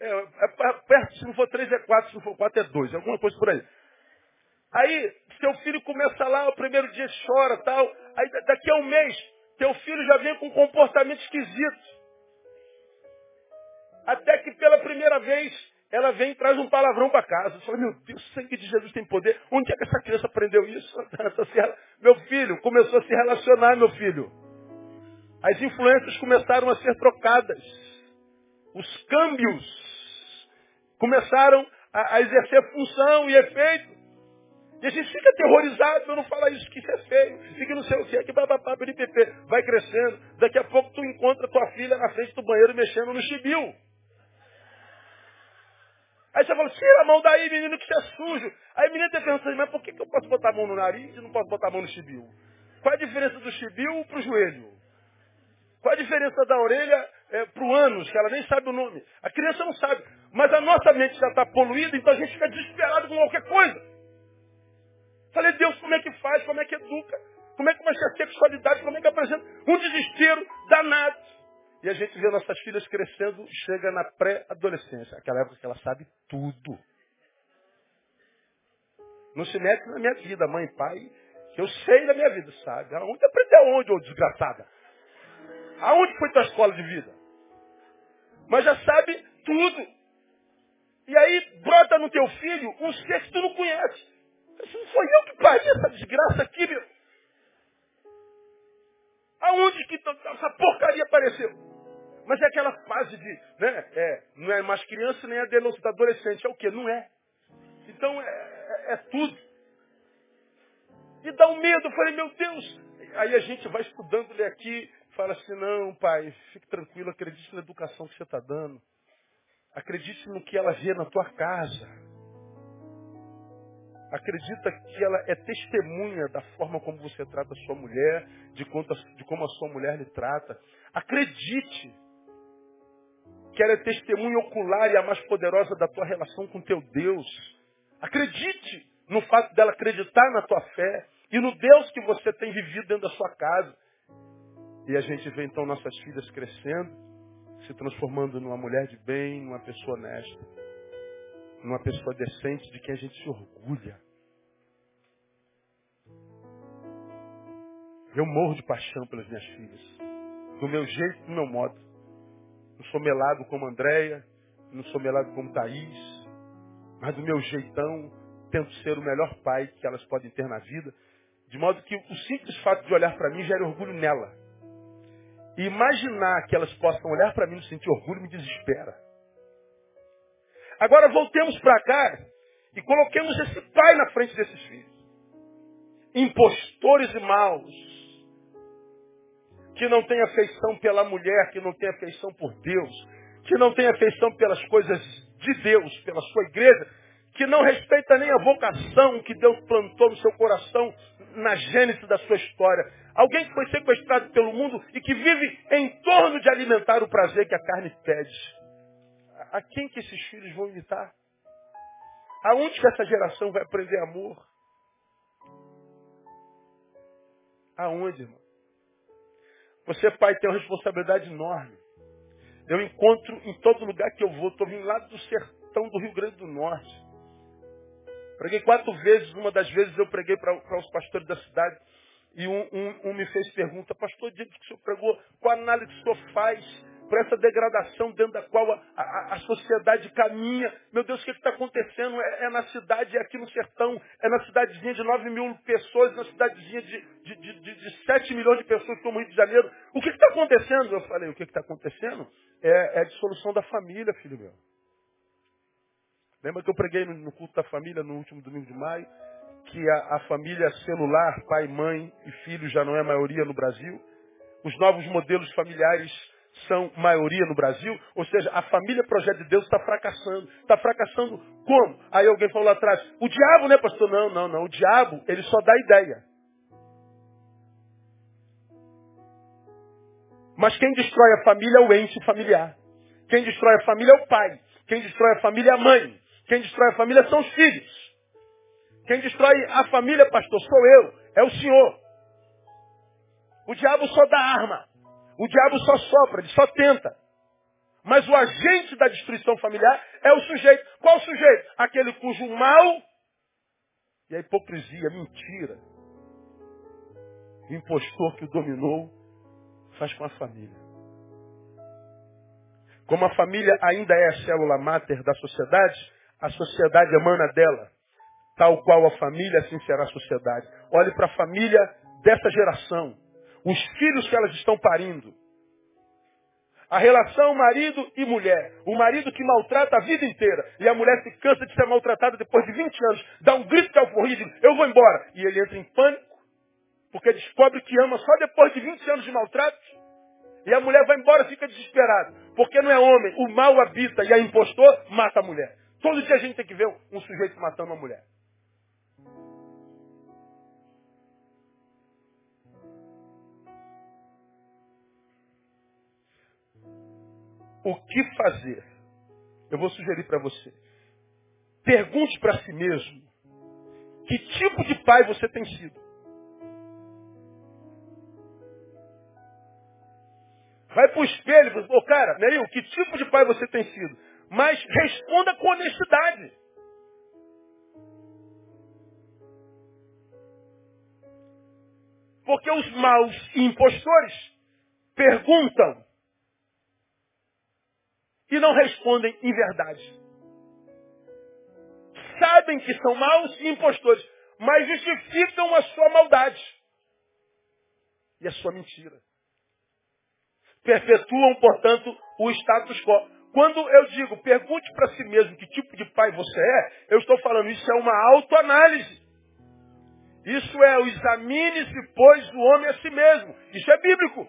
É, é, perto, se não for três é quatro, se não for quatro é dois, alguma coisa por aí. Aí, seu filho começa lá, o primeiro dia chora tal. Aí daqui a um mês, teu filho já vem com um comportamento esquisito. Até que pela primeira vez, ela vem e traz um palavrão para casa. Eu falo, meu Deus, o sangue de Jesus tem poder. Onde é que essa criança aprendeu isso? Meu filho começou a se relacionar, meu filho. As influências começaram a ser trocadas. Os câmbios começaram a, a exercer função e efeito. E a gente fica aterrorizado, eu não falar isso, que isso é feio, fica não sei o que, que bababá. Vai crescendo, daqui a pouco tu encontra tua filha na frente do banheiro mexendo no chibio. Aí você fala, tira a mão daí, menino, que você é sujo. Aí a menina te pergunta, mas por que, que eu posso botar a mão no nariz e não posso botar a mão no chibio? Qual a diferença do chibio para o joelho? Qual a diferença da orelha é, para o ânus, que ela nem sabe o nome? A criança não sabe. Mas a nossa mente já está poluída, então a gente fica desesperado com qualquer coisa. Falei, Deus, como é que faz? Como é que educa? Como é que ser a sexualidade? Como é que apresenta? Um desespero danado. E a gente vê nossas filhas crescendo, chega na pré-adolescência, aquela época que ela sabe tudo. Não se mete na minha vida, mãe pai, que eu sei da minha vida, sabe? Aonde aprendeu onde, ô desgraçada? Aonde foi tua escola de vida? Mas já sabe tudo. E aí brota no teu filho um ser que tu não conhece. Não foi eu que parei essa desgraça aqui, meu. Aonde que essa porcaria apareceu? Mas é aquela fase de, né, é, não é mais criança nem é adolescente, é o quê? Não é. Então é, é, é tudo. E dá um medo, eu falei, meu Deus. Aí a gente vai estudando ele aqui, fala assim, não, pai, fique tranquilo, acredite na educação que você está dando. Acredite no que ela vê na tua casa. Acredita que ela é testemunha da forma como você trata a sua mulher, de, de como a sua mulher lhe trata. Acredite que ela é testemunha ocular e a mais poderosa da tua relação com teu Deus. Acredite no fato dela acreditar na tua fé e no Deus que você tem vivido dentro da sua casa. E a gente vê então nossas filhas crescendo, se transformando numa mulher de bem, numa pessoa honesta, numa pessoa decente de quem a gente se orgulha. Eu morro de paixão pelas minhas filhas, do meu jeito, do meu modo. Não sou melado como Andréia, não sou melado como Thaís, mas do meu jeitão, tento ser o melhor pai que elas podem ter na vida, de modo que o simples fato de olhar para mim gera orgulho nela. E imaginar que elas possam olhar para mim e sentir orgulho me desespera. Agora voltemos para cá e coloquemos esse pai na frente desses filhos. Impostores e maus, que não tem afeição pela mulher, que não tem afeição por Deus, que não tem afeição pelas coisas de Deus, pela sua igreja, que não respeita nem a vocação que Deus plantou no seu coração na gênese da sua história. Alguém que foi sequestrado pelo mundo e que vive em torno de alimentar o prazer que a carne pede. A quem que esses filhos vão imitar? Aonde que essa geração vai aprender amor? Aonde, irmão? Você, pai, tem uma responsabilidade enorme. Eu encontro em todo lugar que eu vou. Estou vindo lá do sertão do Rio Grande do Norte. Preguei quatro vezes. Uma das vezes eu preguei para os pastores da cidade. E um, um, um, me fez pergunta, pastor, diante que o senhor pregou, qual análise que o senhor faz para essa degradação dentro da qual a, a, a sociedade caminha. Meu Deus, o que está acontecendo? É, é, na cidade, é aqui no sertão, é na cidadezinha de 9 mil pessoas, na cidadezinha de, de, de, de, de 7 milhões de pessoas como Rio de Janeiro. O que está acontecendo? Eu falei, o que está acontecendo? É, é, a dissolução da família, filho meu. Lembra que eu preguei no culto da família no último domingo de maio? Que a, a família celular, pai, mãe e filho já não é maioria no Brasil. Os novos modelos familiares são maioria no Brasil, ou seja, a família projeto de Deus está fracassando. Está fracassando como? Aí alguém falou lá atrás, o diabo, né, pastor? Não, não, não. O diabo, ele só dá ideia. Mas quem destrói a família é o ente familiar. Quem destrói a família é o pai. Quem destrói a família é a mãe. Quem destrói a família são os filhos. Quem destrói a família, pastor, sou eu. É o senhor. O diabo só dá arma. O diabo só sopra, ele só tenta. Mas o agente da destruição familiar é o sujeito. Qual o sujeito? Aquele cujo mal e a hipocrisia, mentira, o impostor que o dominou, faz com a família. Como a família ainda é a célula máter da sociedade, a sociedade emana dela. Tal qual a família, assim será a sociedade. Olhe para a família dessa geração os filhos que elas estão parindo. A relação marido e mulher. O marido que maltrata a vida inteira. E a mulher se cansa de ser maltratada depois de 20 anos. Dá um grito de alforria e diz, eu vou embora. E ele entra em pânico, porque descobre que ama só depois de 20 anos de maltrato. E a mulher vai embora e fica desesperada. Porque não é homem. O mal habita e a impostor mata a mulher. Todo dia a gente tem que ver um sujeito matando uma mulher. O que fazer? Eu vou sugerir para você. Pergunte para si mesmo que tipo de pai você tem sido. Vai para o espelho fala, oh, cara, Neril, que tipo de pai você tem sido? Mas responda com honestidade. Porque os maus impostores perguntam e não respondem em verdade. Sabem que são maus e impostores, mas justificam a sua maldade e a sua mentira. Perpetuam, portanto, o status quo. Quando eu digo, pergunte para si mesmo que tipo de pai você é, eu estou falando, isso é uma autoanálise. Isso é o examine-se, pois, o homem a si mesmo. Isso é bíblico.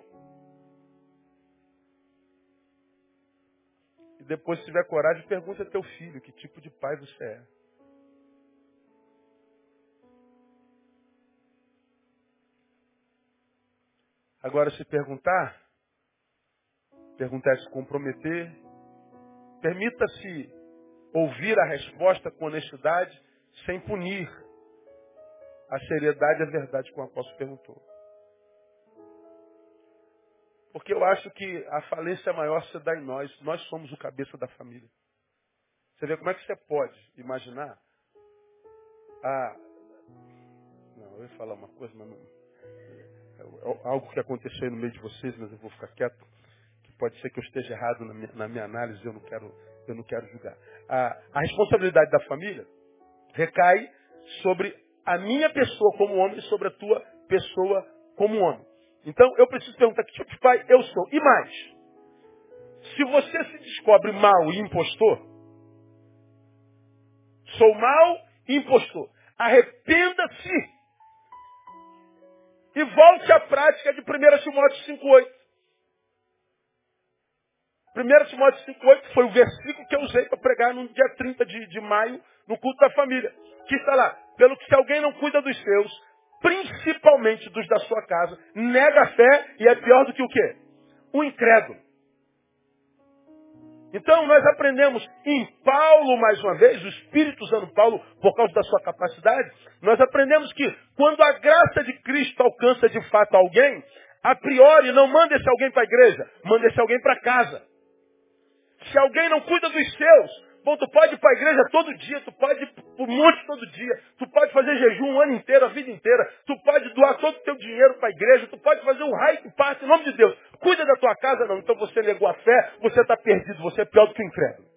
Depois, se tiver coragem, pergunte a teu filho que tipo de pai você é. Agora, se perguntar, perguntar é se comprometer, permita-se ouvir a resposta com honestidade, sem punir a seriedade e a verdade que o apóstolo perguntou. Porque eu acho que a falência maior se dá em nós. Nós somos o cabeça da família. Você vê como é que você pode imaginar a. Não, eu ia falar uma coisa, mas não. É, é algo que aconteceu no meio de vocês, mas eu vou ficar quieto. Que pode ser que eu esteja errado na minha, na minha análise, eu não quero, eu não quero julgar. A, a responsabilidade da família recai sobre a minha pessoa como homem e sobre a tua pessoa como homem. Então eu preciso perguntar que tipo de pai eu sou. E mais, se você se descobre mal e impostor, sou mal e impostor, arrependa-se e volte à prática de 1 Timóteo 5,8. 1 Timóteo 5,8 foi o versículo que eu usei para pregar no dia 30 de, de maio, no culto da família. Que está lá. Pelo que se alguém não cuida dos seus, principalmente dos da sua casa, nega a fé e é pior do que o quê? O incrédulo. Então nós aprendemos em Paulo, mais uma vez, o Espírito usando Paulo por causa da sua capacidade, nós aprendemos que quando a graça de Cristo alcança de fato alguém, a priori não manda esse alguém para a igreja, manda esse alguém para casa. Se alguém não cuida dos seus, Bom, tu pode ir para a igreja todo dia, tu pode ir para o monte todo dia, tu pode fazer jejum um ano inteiro, a vida inteira, tu pode doar todo o teu dinheiro para a igreja, tu pode fazer um raio que parte em nome de Deus. Cuida da tua casa, não. Então você negou a fé, você está perdido, você é pior do que o incrédulo.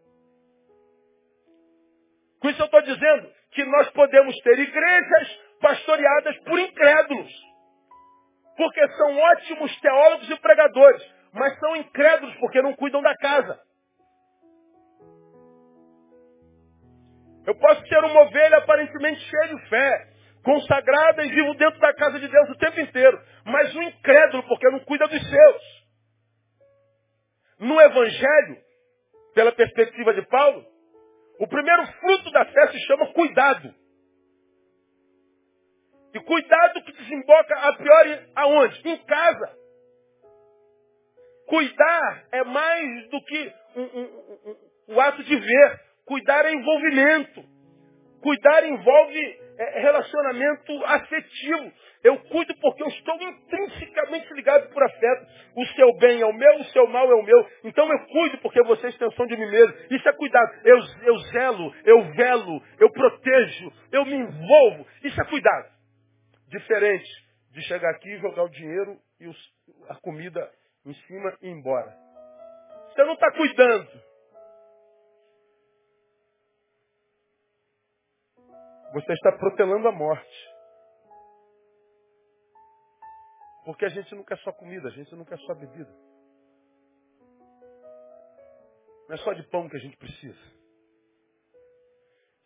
Com isso eu estou dizendo que nós podemos ter igrejas pastoreadas por incrédulos. Porque são ótimos teólogos e pregadores, mas são incrédulos porque não cuidam da casa. Eu posso ser uma ovelha aparentemente cheia de fé, consagrada e vivo dentro da casa de Deus o tempo inteiro, mas um incrédulo porque não cuida dos seus. No Evangelho, pela perspectiva de Paulo, o primeiro fruto da fé se chama cuidado. E cuidado que desemboca a priori aonde? Em casa. Cuidar é mais do que um, um, um, o ato de ver. Cuidar é envolvimento. Cuidar envolve é, relacionamento afetivo. Eu cuido porque eu estou intrinsecamente ligado por afeto. O seu bem é o meu, o seu mal é o meu. Então eu cuido porque você é extensão de mim mesmo. Isso é cuidado. Eu, eu zelo, eu velo, eu protejo, eu me envolvo. Isso é cuidado. Diferente de chegar aqui, jogar o dinheiro e os, a comida em cima e ir embora. Você não está cuidando. Você está protelando a morte. Porque a gente não quer só comida, a gente não quer só bebida. Não é só de pão que a gente precisa.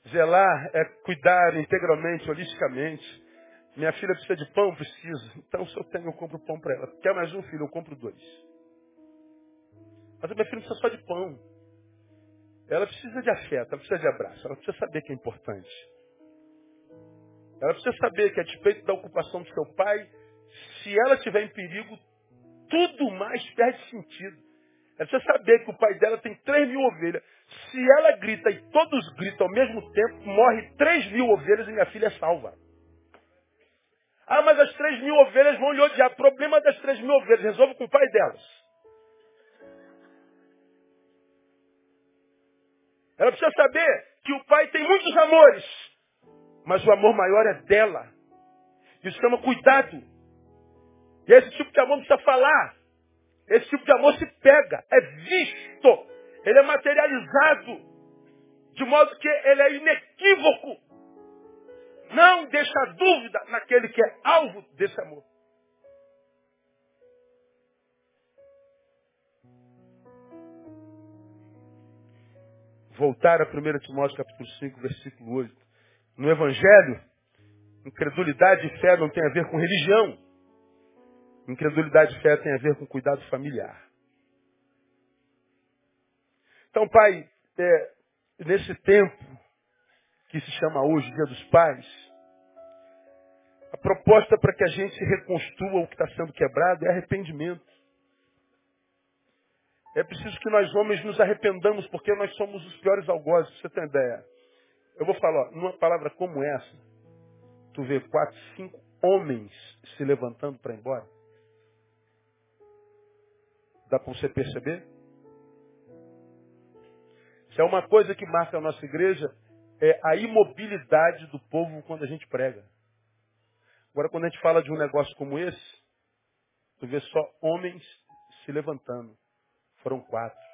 Zelar é cuidar integralmente, holisticamente. Minha filha precisa de pão? Precisa. Então, se eu tenho, eu compro pão para ela. Quer mais um filho? Eu compro dois. Mas a minha filha precisa só de pão. Ela precisa de afeto, ela precisa de abraço, ela precisa saber que é importante. Ela precisa saber que, a despeito da ocupação do seu pai, se ela estiver em perigo, tudo mais perde sentido. Ela precisa saber que o pai dela tem 3 mil ovelhas. Se ela grita e todos gritam ao mesmo tempo, morre 3 mil ovelhas e minha filha é salva. Ah, mas as 3 mil ovelhas vão lhe odiar. Problema das 3 mil ovelhas, resolve com o pai delas. Ela precisa saber que o pai tem muitos amores, mas o amor maior é dela. Isso chama cuidado. E esse tipo de amor precisa falar. Esse tipo de amor se pega, é visto, ele é materializado, de modo que ele é inequívoco. Não deixa dúvida naquele que é alvo desse amor. Voltar a 1 Timóteo capítulo 5, versículo 8. No Evangelho, incredulidade e fé não tem a ver com religião. Incredulidade e fé tem a ver com cuidado familiar. Então, Pai, é, nesse tempo que se chama hoje Dia dos Pais, a proposta para que a gente reconstrua o que está sendo quebrado é arrependimento. É preciso que nós homens nos arrependamos, porque nós somos os piores algozes, você tem ideia. Eu vou falar, ó, numa palavra como essa, tu vê quatro, cinco homens se levantando para ir embora. Dá para você perceber? Se é uma coisa que marca a nossa igreja, é a imobilidade do povo quando a gente prega. Agora, quando a gente fala de um negócio como esse, tu vê só homens se levantando. Foram quatro.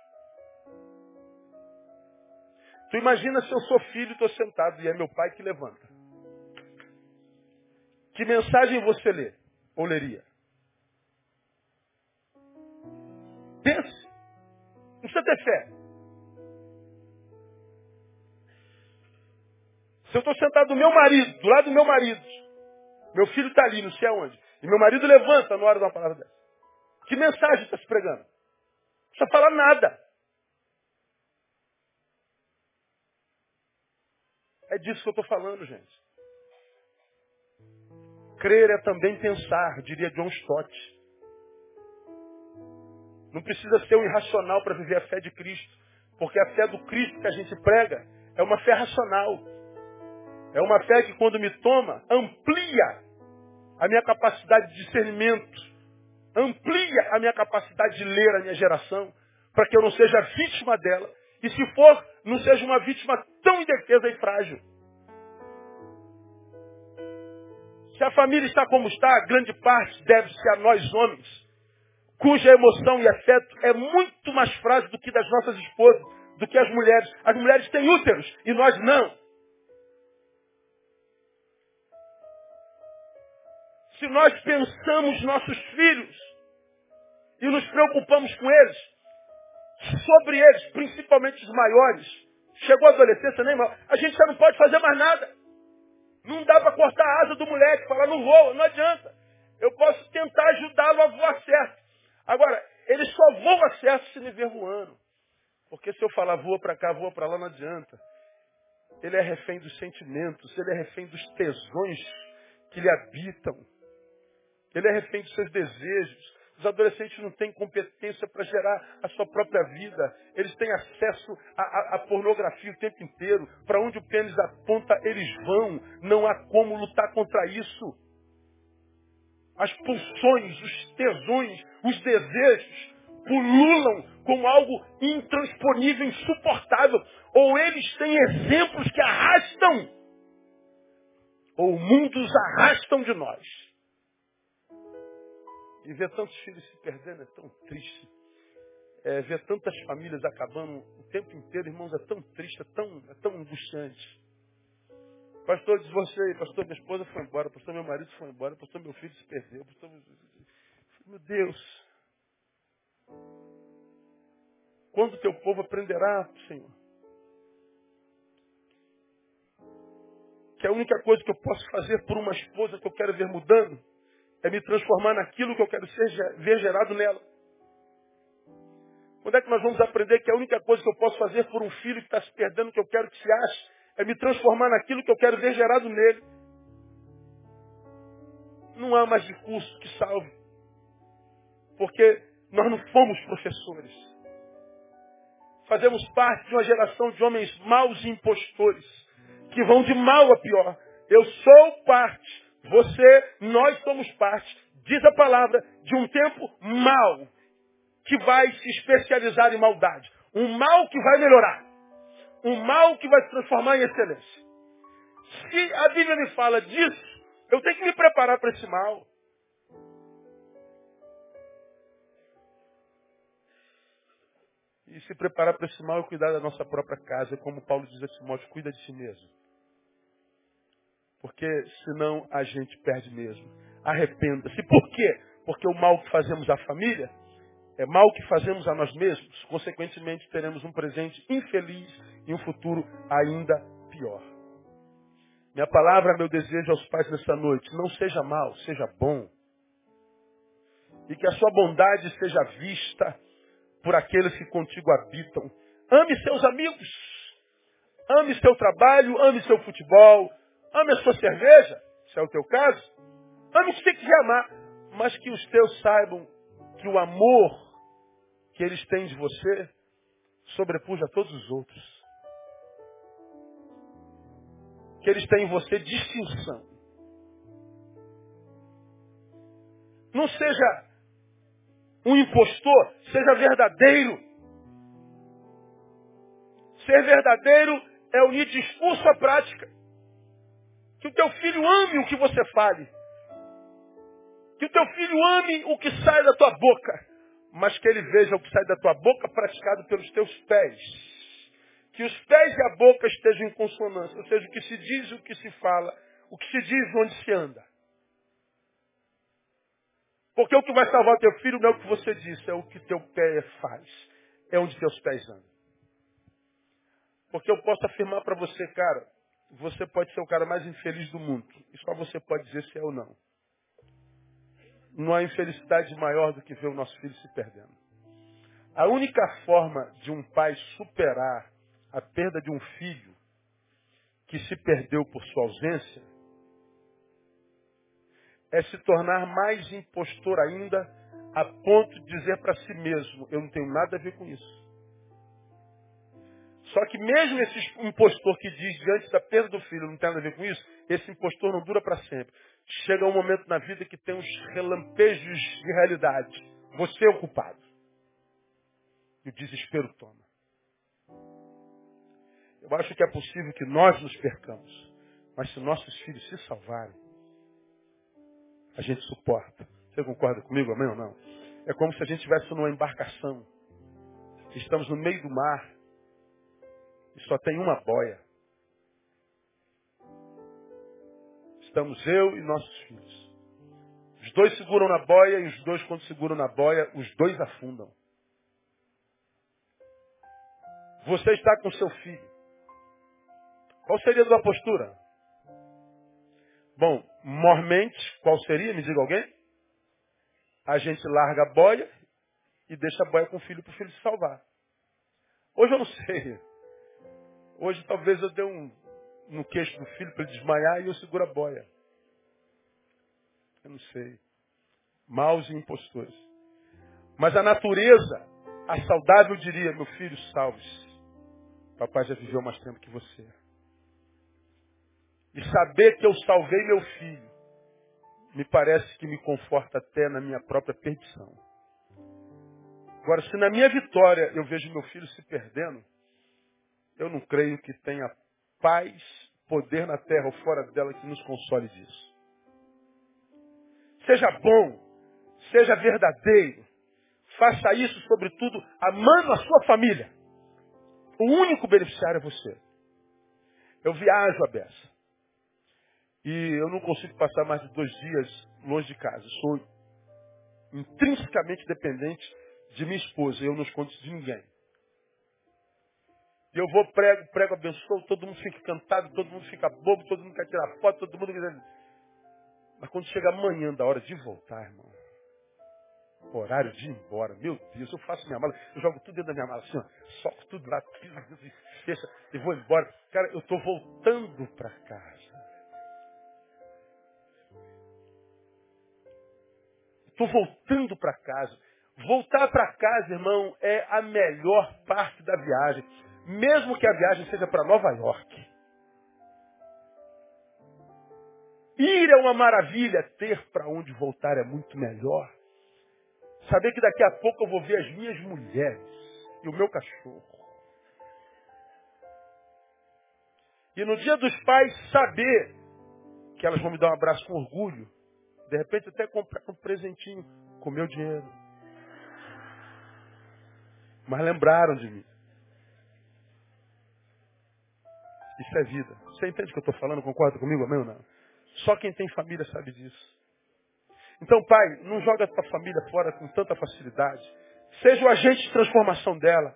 Tu imagina se eu sou filho e estou sentado e é meu pai que levanta. Que mensagem você lê? Ou leria? Pense. Não precisa ter fé. Se eu estou sentado do meu marido, do lado do meu marido, meu filho está ali, não sei aonde, e meu marido levanta na hora de uma palavra dessa. Que mensagem está se pregando? Não precisa falar nada. É disso que eu estou falando, gente. Crer é também pensar, diria John Stott. Não precisa ser um irracional para viver a fé de Cristo. Porque a fé do Cristo que a gente prega é uma fé racional. É uma fé que quando me toma, amplia a minha capacidade de discernimento. Amplia a minha capacidade de ler a minha geração. Para que eu não seja vítima dela. E se for, não seja uma vítima tão indefesa e frágil. Se a família está como está, grande parte deve-se a nós homens cuja emoção e afeto é muito mais frágil do que das nossas esposas, do que as mulheres. As mulheres têm úteros e nós não. Se nós pensamos nossos filhos e nos preocupamos com eles, sobre eles, principalmente os maiores, chegou a adolescência, nem mal, a gente já não pode fazer mais nada. Não dá para cortar a asa do moleque, falar não voa, não adianta. Eu posso tentar ajudá-lo a voar certo. Agora, ele só voa certo se me ver voando. Porque se eu falar voa para cá, voa para lá, não adianta. Ele é refém dos sentimentos, ele é refém dos tesões que lhe habitam. Ele é refém dos seus desejos. Os adolescentes não têm competência para gerar a sua própria vida. Eles têm acesso à, pornografia o tempo inteiro. Para onde o pênis aponta, eles vão. Não há como lutar contra isso as pulsões, os tesões, os desejos pululam como algo intransponível, insuportável. Ou eles têm exemplos que arrastam, ou o mundo os arrastam de nós. E ver tantos filhos se perdendo é tão triste. É, ver tantas famílias acabando o tempo inteiro, irmãos, é tão triste, é tão, é tão angustiante. Pastor, divorciei. Pastor, minha esposa foi embora. Pastor, meu marido foi embora. Pastor, meu filho se perdeu. Pastor, meu Deus. Quando teu povo aprenderá, Senhor, que a única coisa que eu posso fazer por uma esposa que eu quero ver mudando é me transformar naquilo que eu quero ser, ver gerado nela. Quando é que nós vamos aprender que a única coisa que eu posso fazer por um filho que está se perdendo, que eu quero que se ache, é me transformar naquilo que eu quero ver gerado nele? Não há mais recurso que salve. Porque nós não fomos professores. Fazemos parte de uma geração de homens maus e impostores, que vão de mal a pior. Eu sou parte, você, nós somos parte, diz a palavra, de um tempo mau, que vai se especializar em maldade. Um mal que vai melhorar. Um mal que vai se transformar em excelência. Se a Bíblia me fala disso, eu tenho que me preparar para esse mal. E se preparar para esse mal é cuidar da nossa própria casa, como Paulo diz a Timóteo, cuida de si mesmo. Porque senão a gente perde mesmo. Arrependa-se. Por quê? Porque o mal que fazemos à família é mal que fazemos a nós mesmos. Consequentemente, teremos um presente infeliz e um futuro ainda pior. Minha palavra, meu desejo aos pais nesta noite, não seja mal, seja bom. E que a sua bondade seja vista por aqueles que contigo habitam. Ame seus amigos. Ame seu trabalho, ame seu futebol, ame a sua cerveja, se é o teu caso. Ame se você quiser amar, mas que os teus saibam que o amor que eles têm de você sobrepuja todos os outros. Que eles têm em você distinção. Não seja um impostor, seja verdadeiro. Ser verdadeiro é unir discurso à prática. Que o teu filho ame o que você fale. Que o teu filho ame o que sai da tua boca. Mas que ele veja o que sai da tua boca praticado pelos teus pés. Que os pés e a boca estejam em consonância. Ou seja, o que se diz e o que se fala. O que se diz onde se anda. Porque o que vai salvar teu filho não é o que você disse, é o que teu pé faz. É onde teus pés andam. Porque eu posso afirmar para você, cara, você pode ser o cara mais infeliz do mundo. E só você pode dizer se é ou não. Não há infelicidade maior do que ver o nosso filho se perdendo. A única forma de um pai superar a perda de um filho que se perdeu por sua ausência é se tornar mais impostor ainda, a ponto de dizer para si mesmo: eu não tenho nada a ver com isso. Só que mesmo esse impostor que diz diante da perda do filho não tem nada a ver com isso, esse impostor não dura para sempre. Chega um momento na vida que tem uns relampejos de realidade. Você é o culpado. E o desespero toma. Eu acho que é possível que nós nos percamos. Mas se nossos filhos se salvarem, a gente suporta. Você concorda comigo, amém ou não? É como se a gente estivesse numa embarcação. Estamos no meio do mar e só tem uma boia. Estamos eu e nossos filhos. Os dois seguram na boia e os dois, quando seguram na boia, os dois afundam. Você está com seu filho. Qual seria a sua postura? Bom, mormente, qual seria? Me diga alguém? A gente larga a boia e deixa a boia com o filho para o filho se salvar. Hoje eu não sei. Hoje talvez eu dê um no queixo do filho para ele desmaiar e eu seguro a boia. Eu não sei. Maus e impostores. Mas a natureza, a saudável diria, meu filho, salve-se. Papai já viveu mais tempo que você. E saber que eu salvei meu filho, me parece que me conforta até na minha própria perdição. Agora, se na minha vitória eu vejo meu filho se perdendo, eu não creio que tenha paz, poder na terra ou fora dela que nos console disso. Seja bom, seja verdadeiro, faça isso, sobretudo, amando a sua família. O único beneficiário é você. Eu viajo a beça. E eu não consigo passar mais de dois dias longe de casa. Sou intrinsecamente dependente de minha esposa. Eu não escondo de ninguém. E eu vou, prego, prego, abençoo, todo mundo fica cantado, todo mundo fica bobo, todo mundo quer tirar foto, todo mundo quer... Mas quando chega amanhã da hora de voltar, irmão, horário de ir embora, meu Deus, eu faço minha mala, eu jogo tudo dentro da minha mala, assim, ó, soco tudo lá, fecha e vou embora. Cara, eu estou voltando para casa. Estou voltando para casa. Voltar para casa, irmão, é a melhor parte da viagem. Mesmo que a viagem seja para Nova York. Ir é uma maravilha, ter para onde voltar é muito melhor. Saber que daqui a pouco eu vou ver as minhas mulheres e o meu cachorro. E no dia dos pais, saber que elas vão me dar um abraço com orgulho. De repente até comprar um presentinho com meu dinheiro. Mas lembraram de mim. Isso é vida. Você entende o que eu estou falando? Concorda comigo, ou não? Só quem tem família sabe disso. Então, pai, não joga a tua família fora com tanta facilidade. Seja o agente de transformação dela.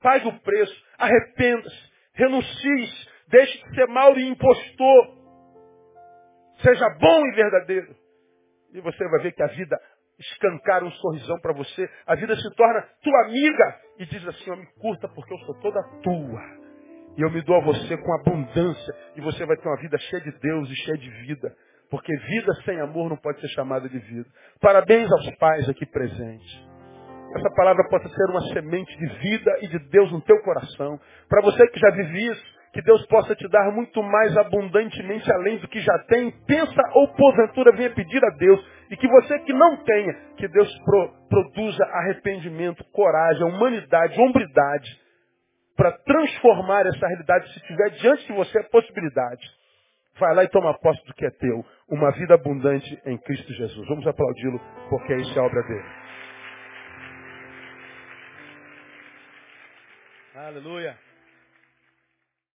Pague o preço. Arrependa-se. Renuncie. Deixe de ser mal e impostor. Seja bom e verdadeiro. E você vai ver que a vida escancara um sorrisão para você. A vida se torna tua amiga. E diz assim, me curta porque eu sou toda tua. E eu me dou a você com abundância. E você vai ter uma vida cheia de Deus e cheia de vida. Porque vida sem amor não pode ser chamada de vida. Parabéns aos pais aqui presentes. Essa palavra possa ser uma semente de vida e de Deus no teu coração. Para você que já vive isso, que Deus possa te dar muito mais abundantemente além do que já tem. Pensa ou porventura venha pedir a Deus. E que você que não tenha, que Deus pro, produza arrependimento, coragem, humanidade, hombridade para transformar essa realidade, se tiver diante de você a possibilidade. Vai lá e toma posse do que é teu. Uma vida abundante em Cristo Jesus. Vamos aplaudi-lo, porque isso é obra dele. Aleluia.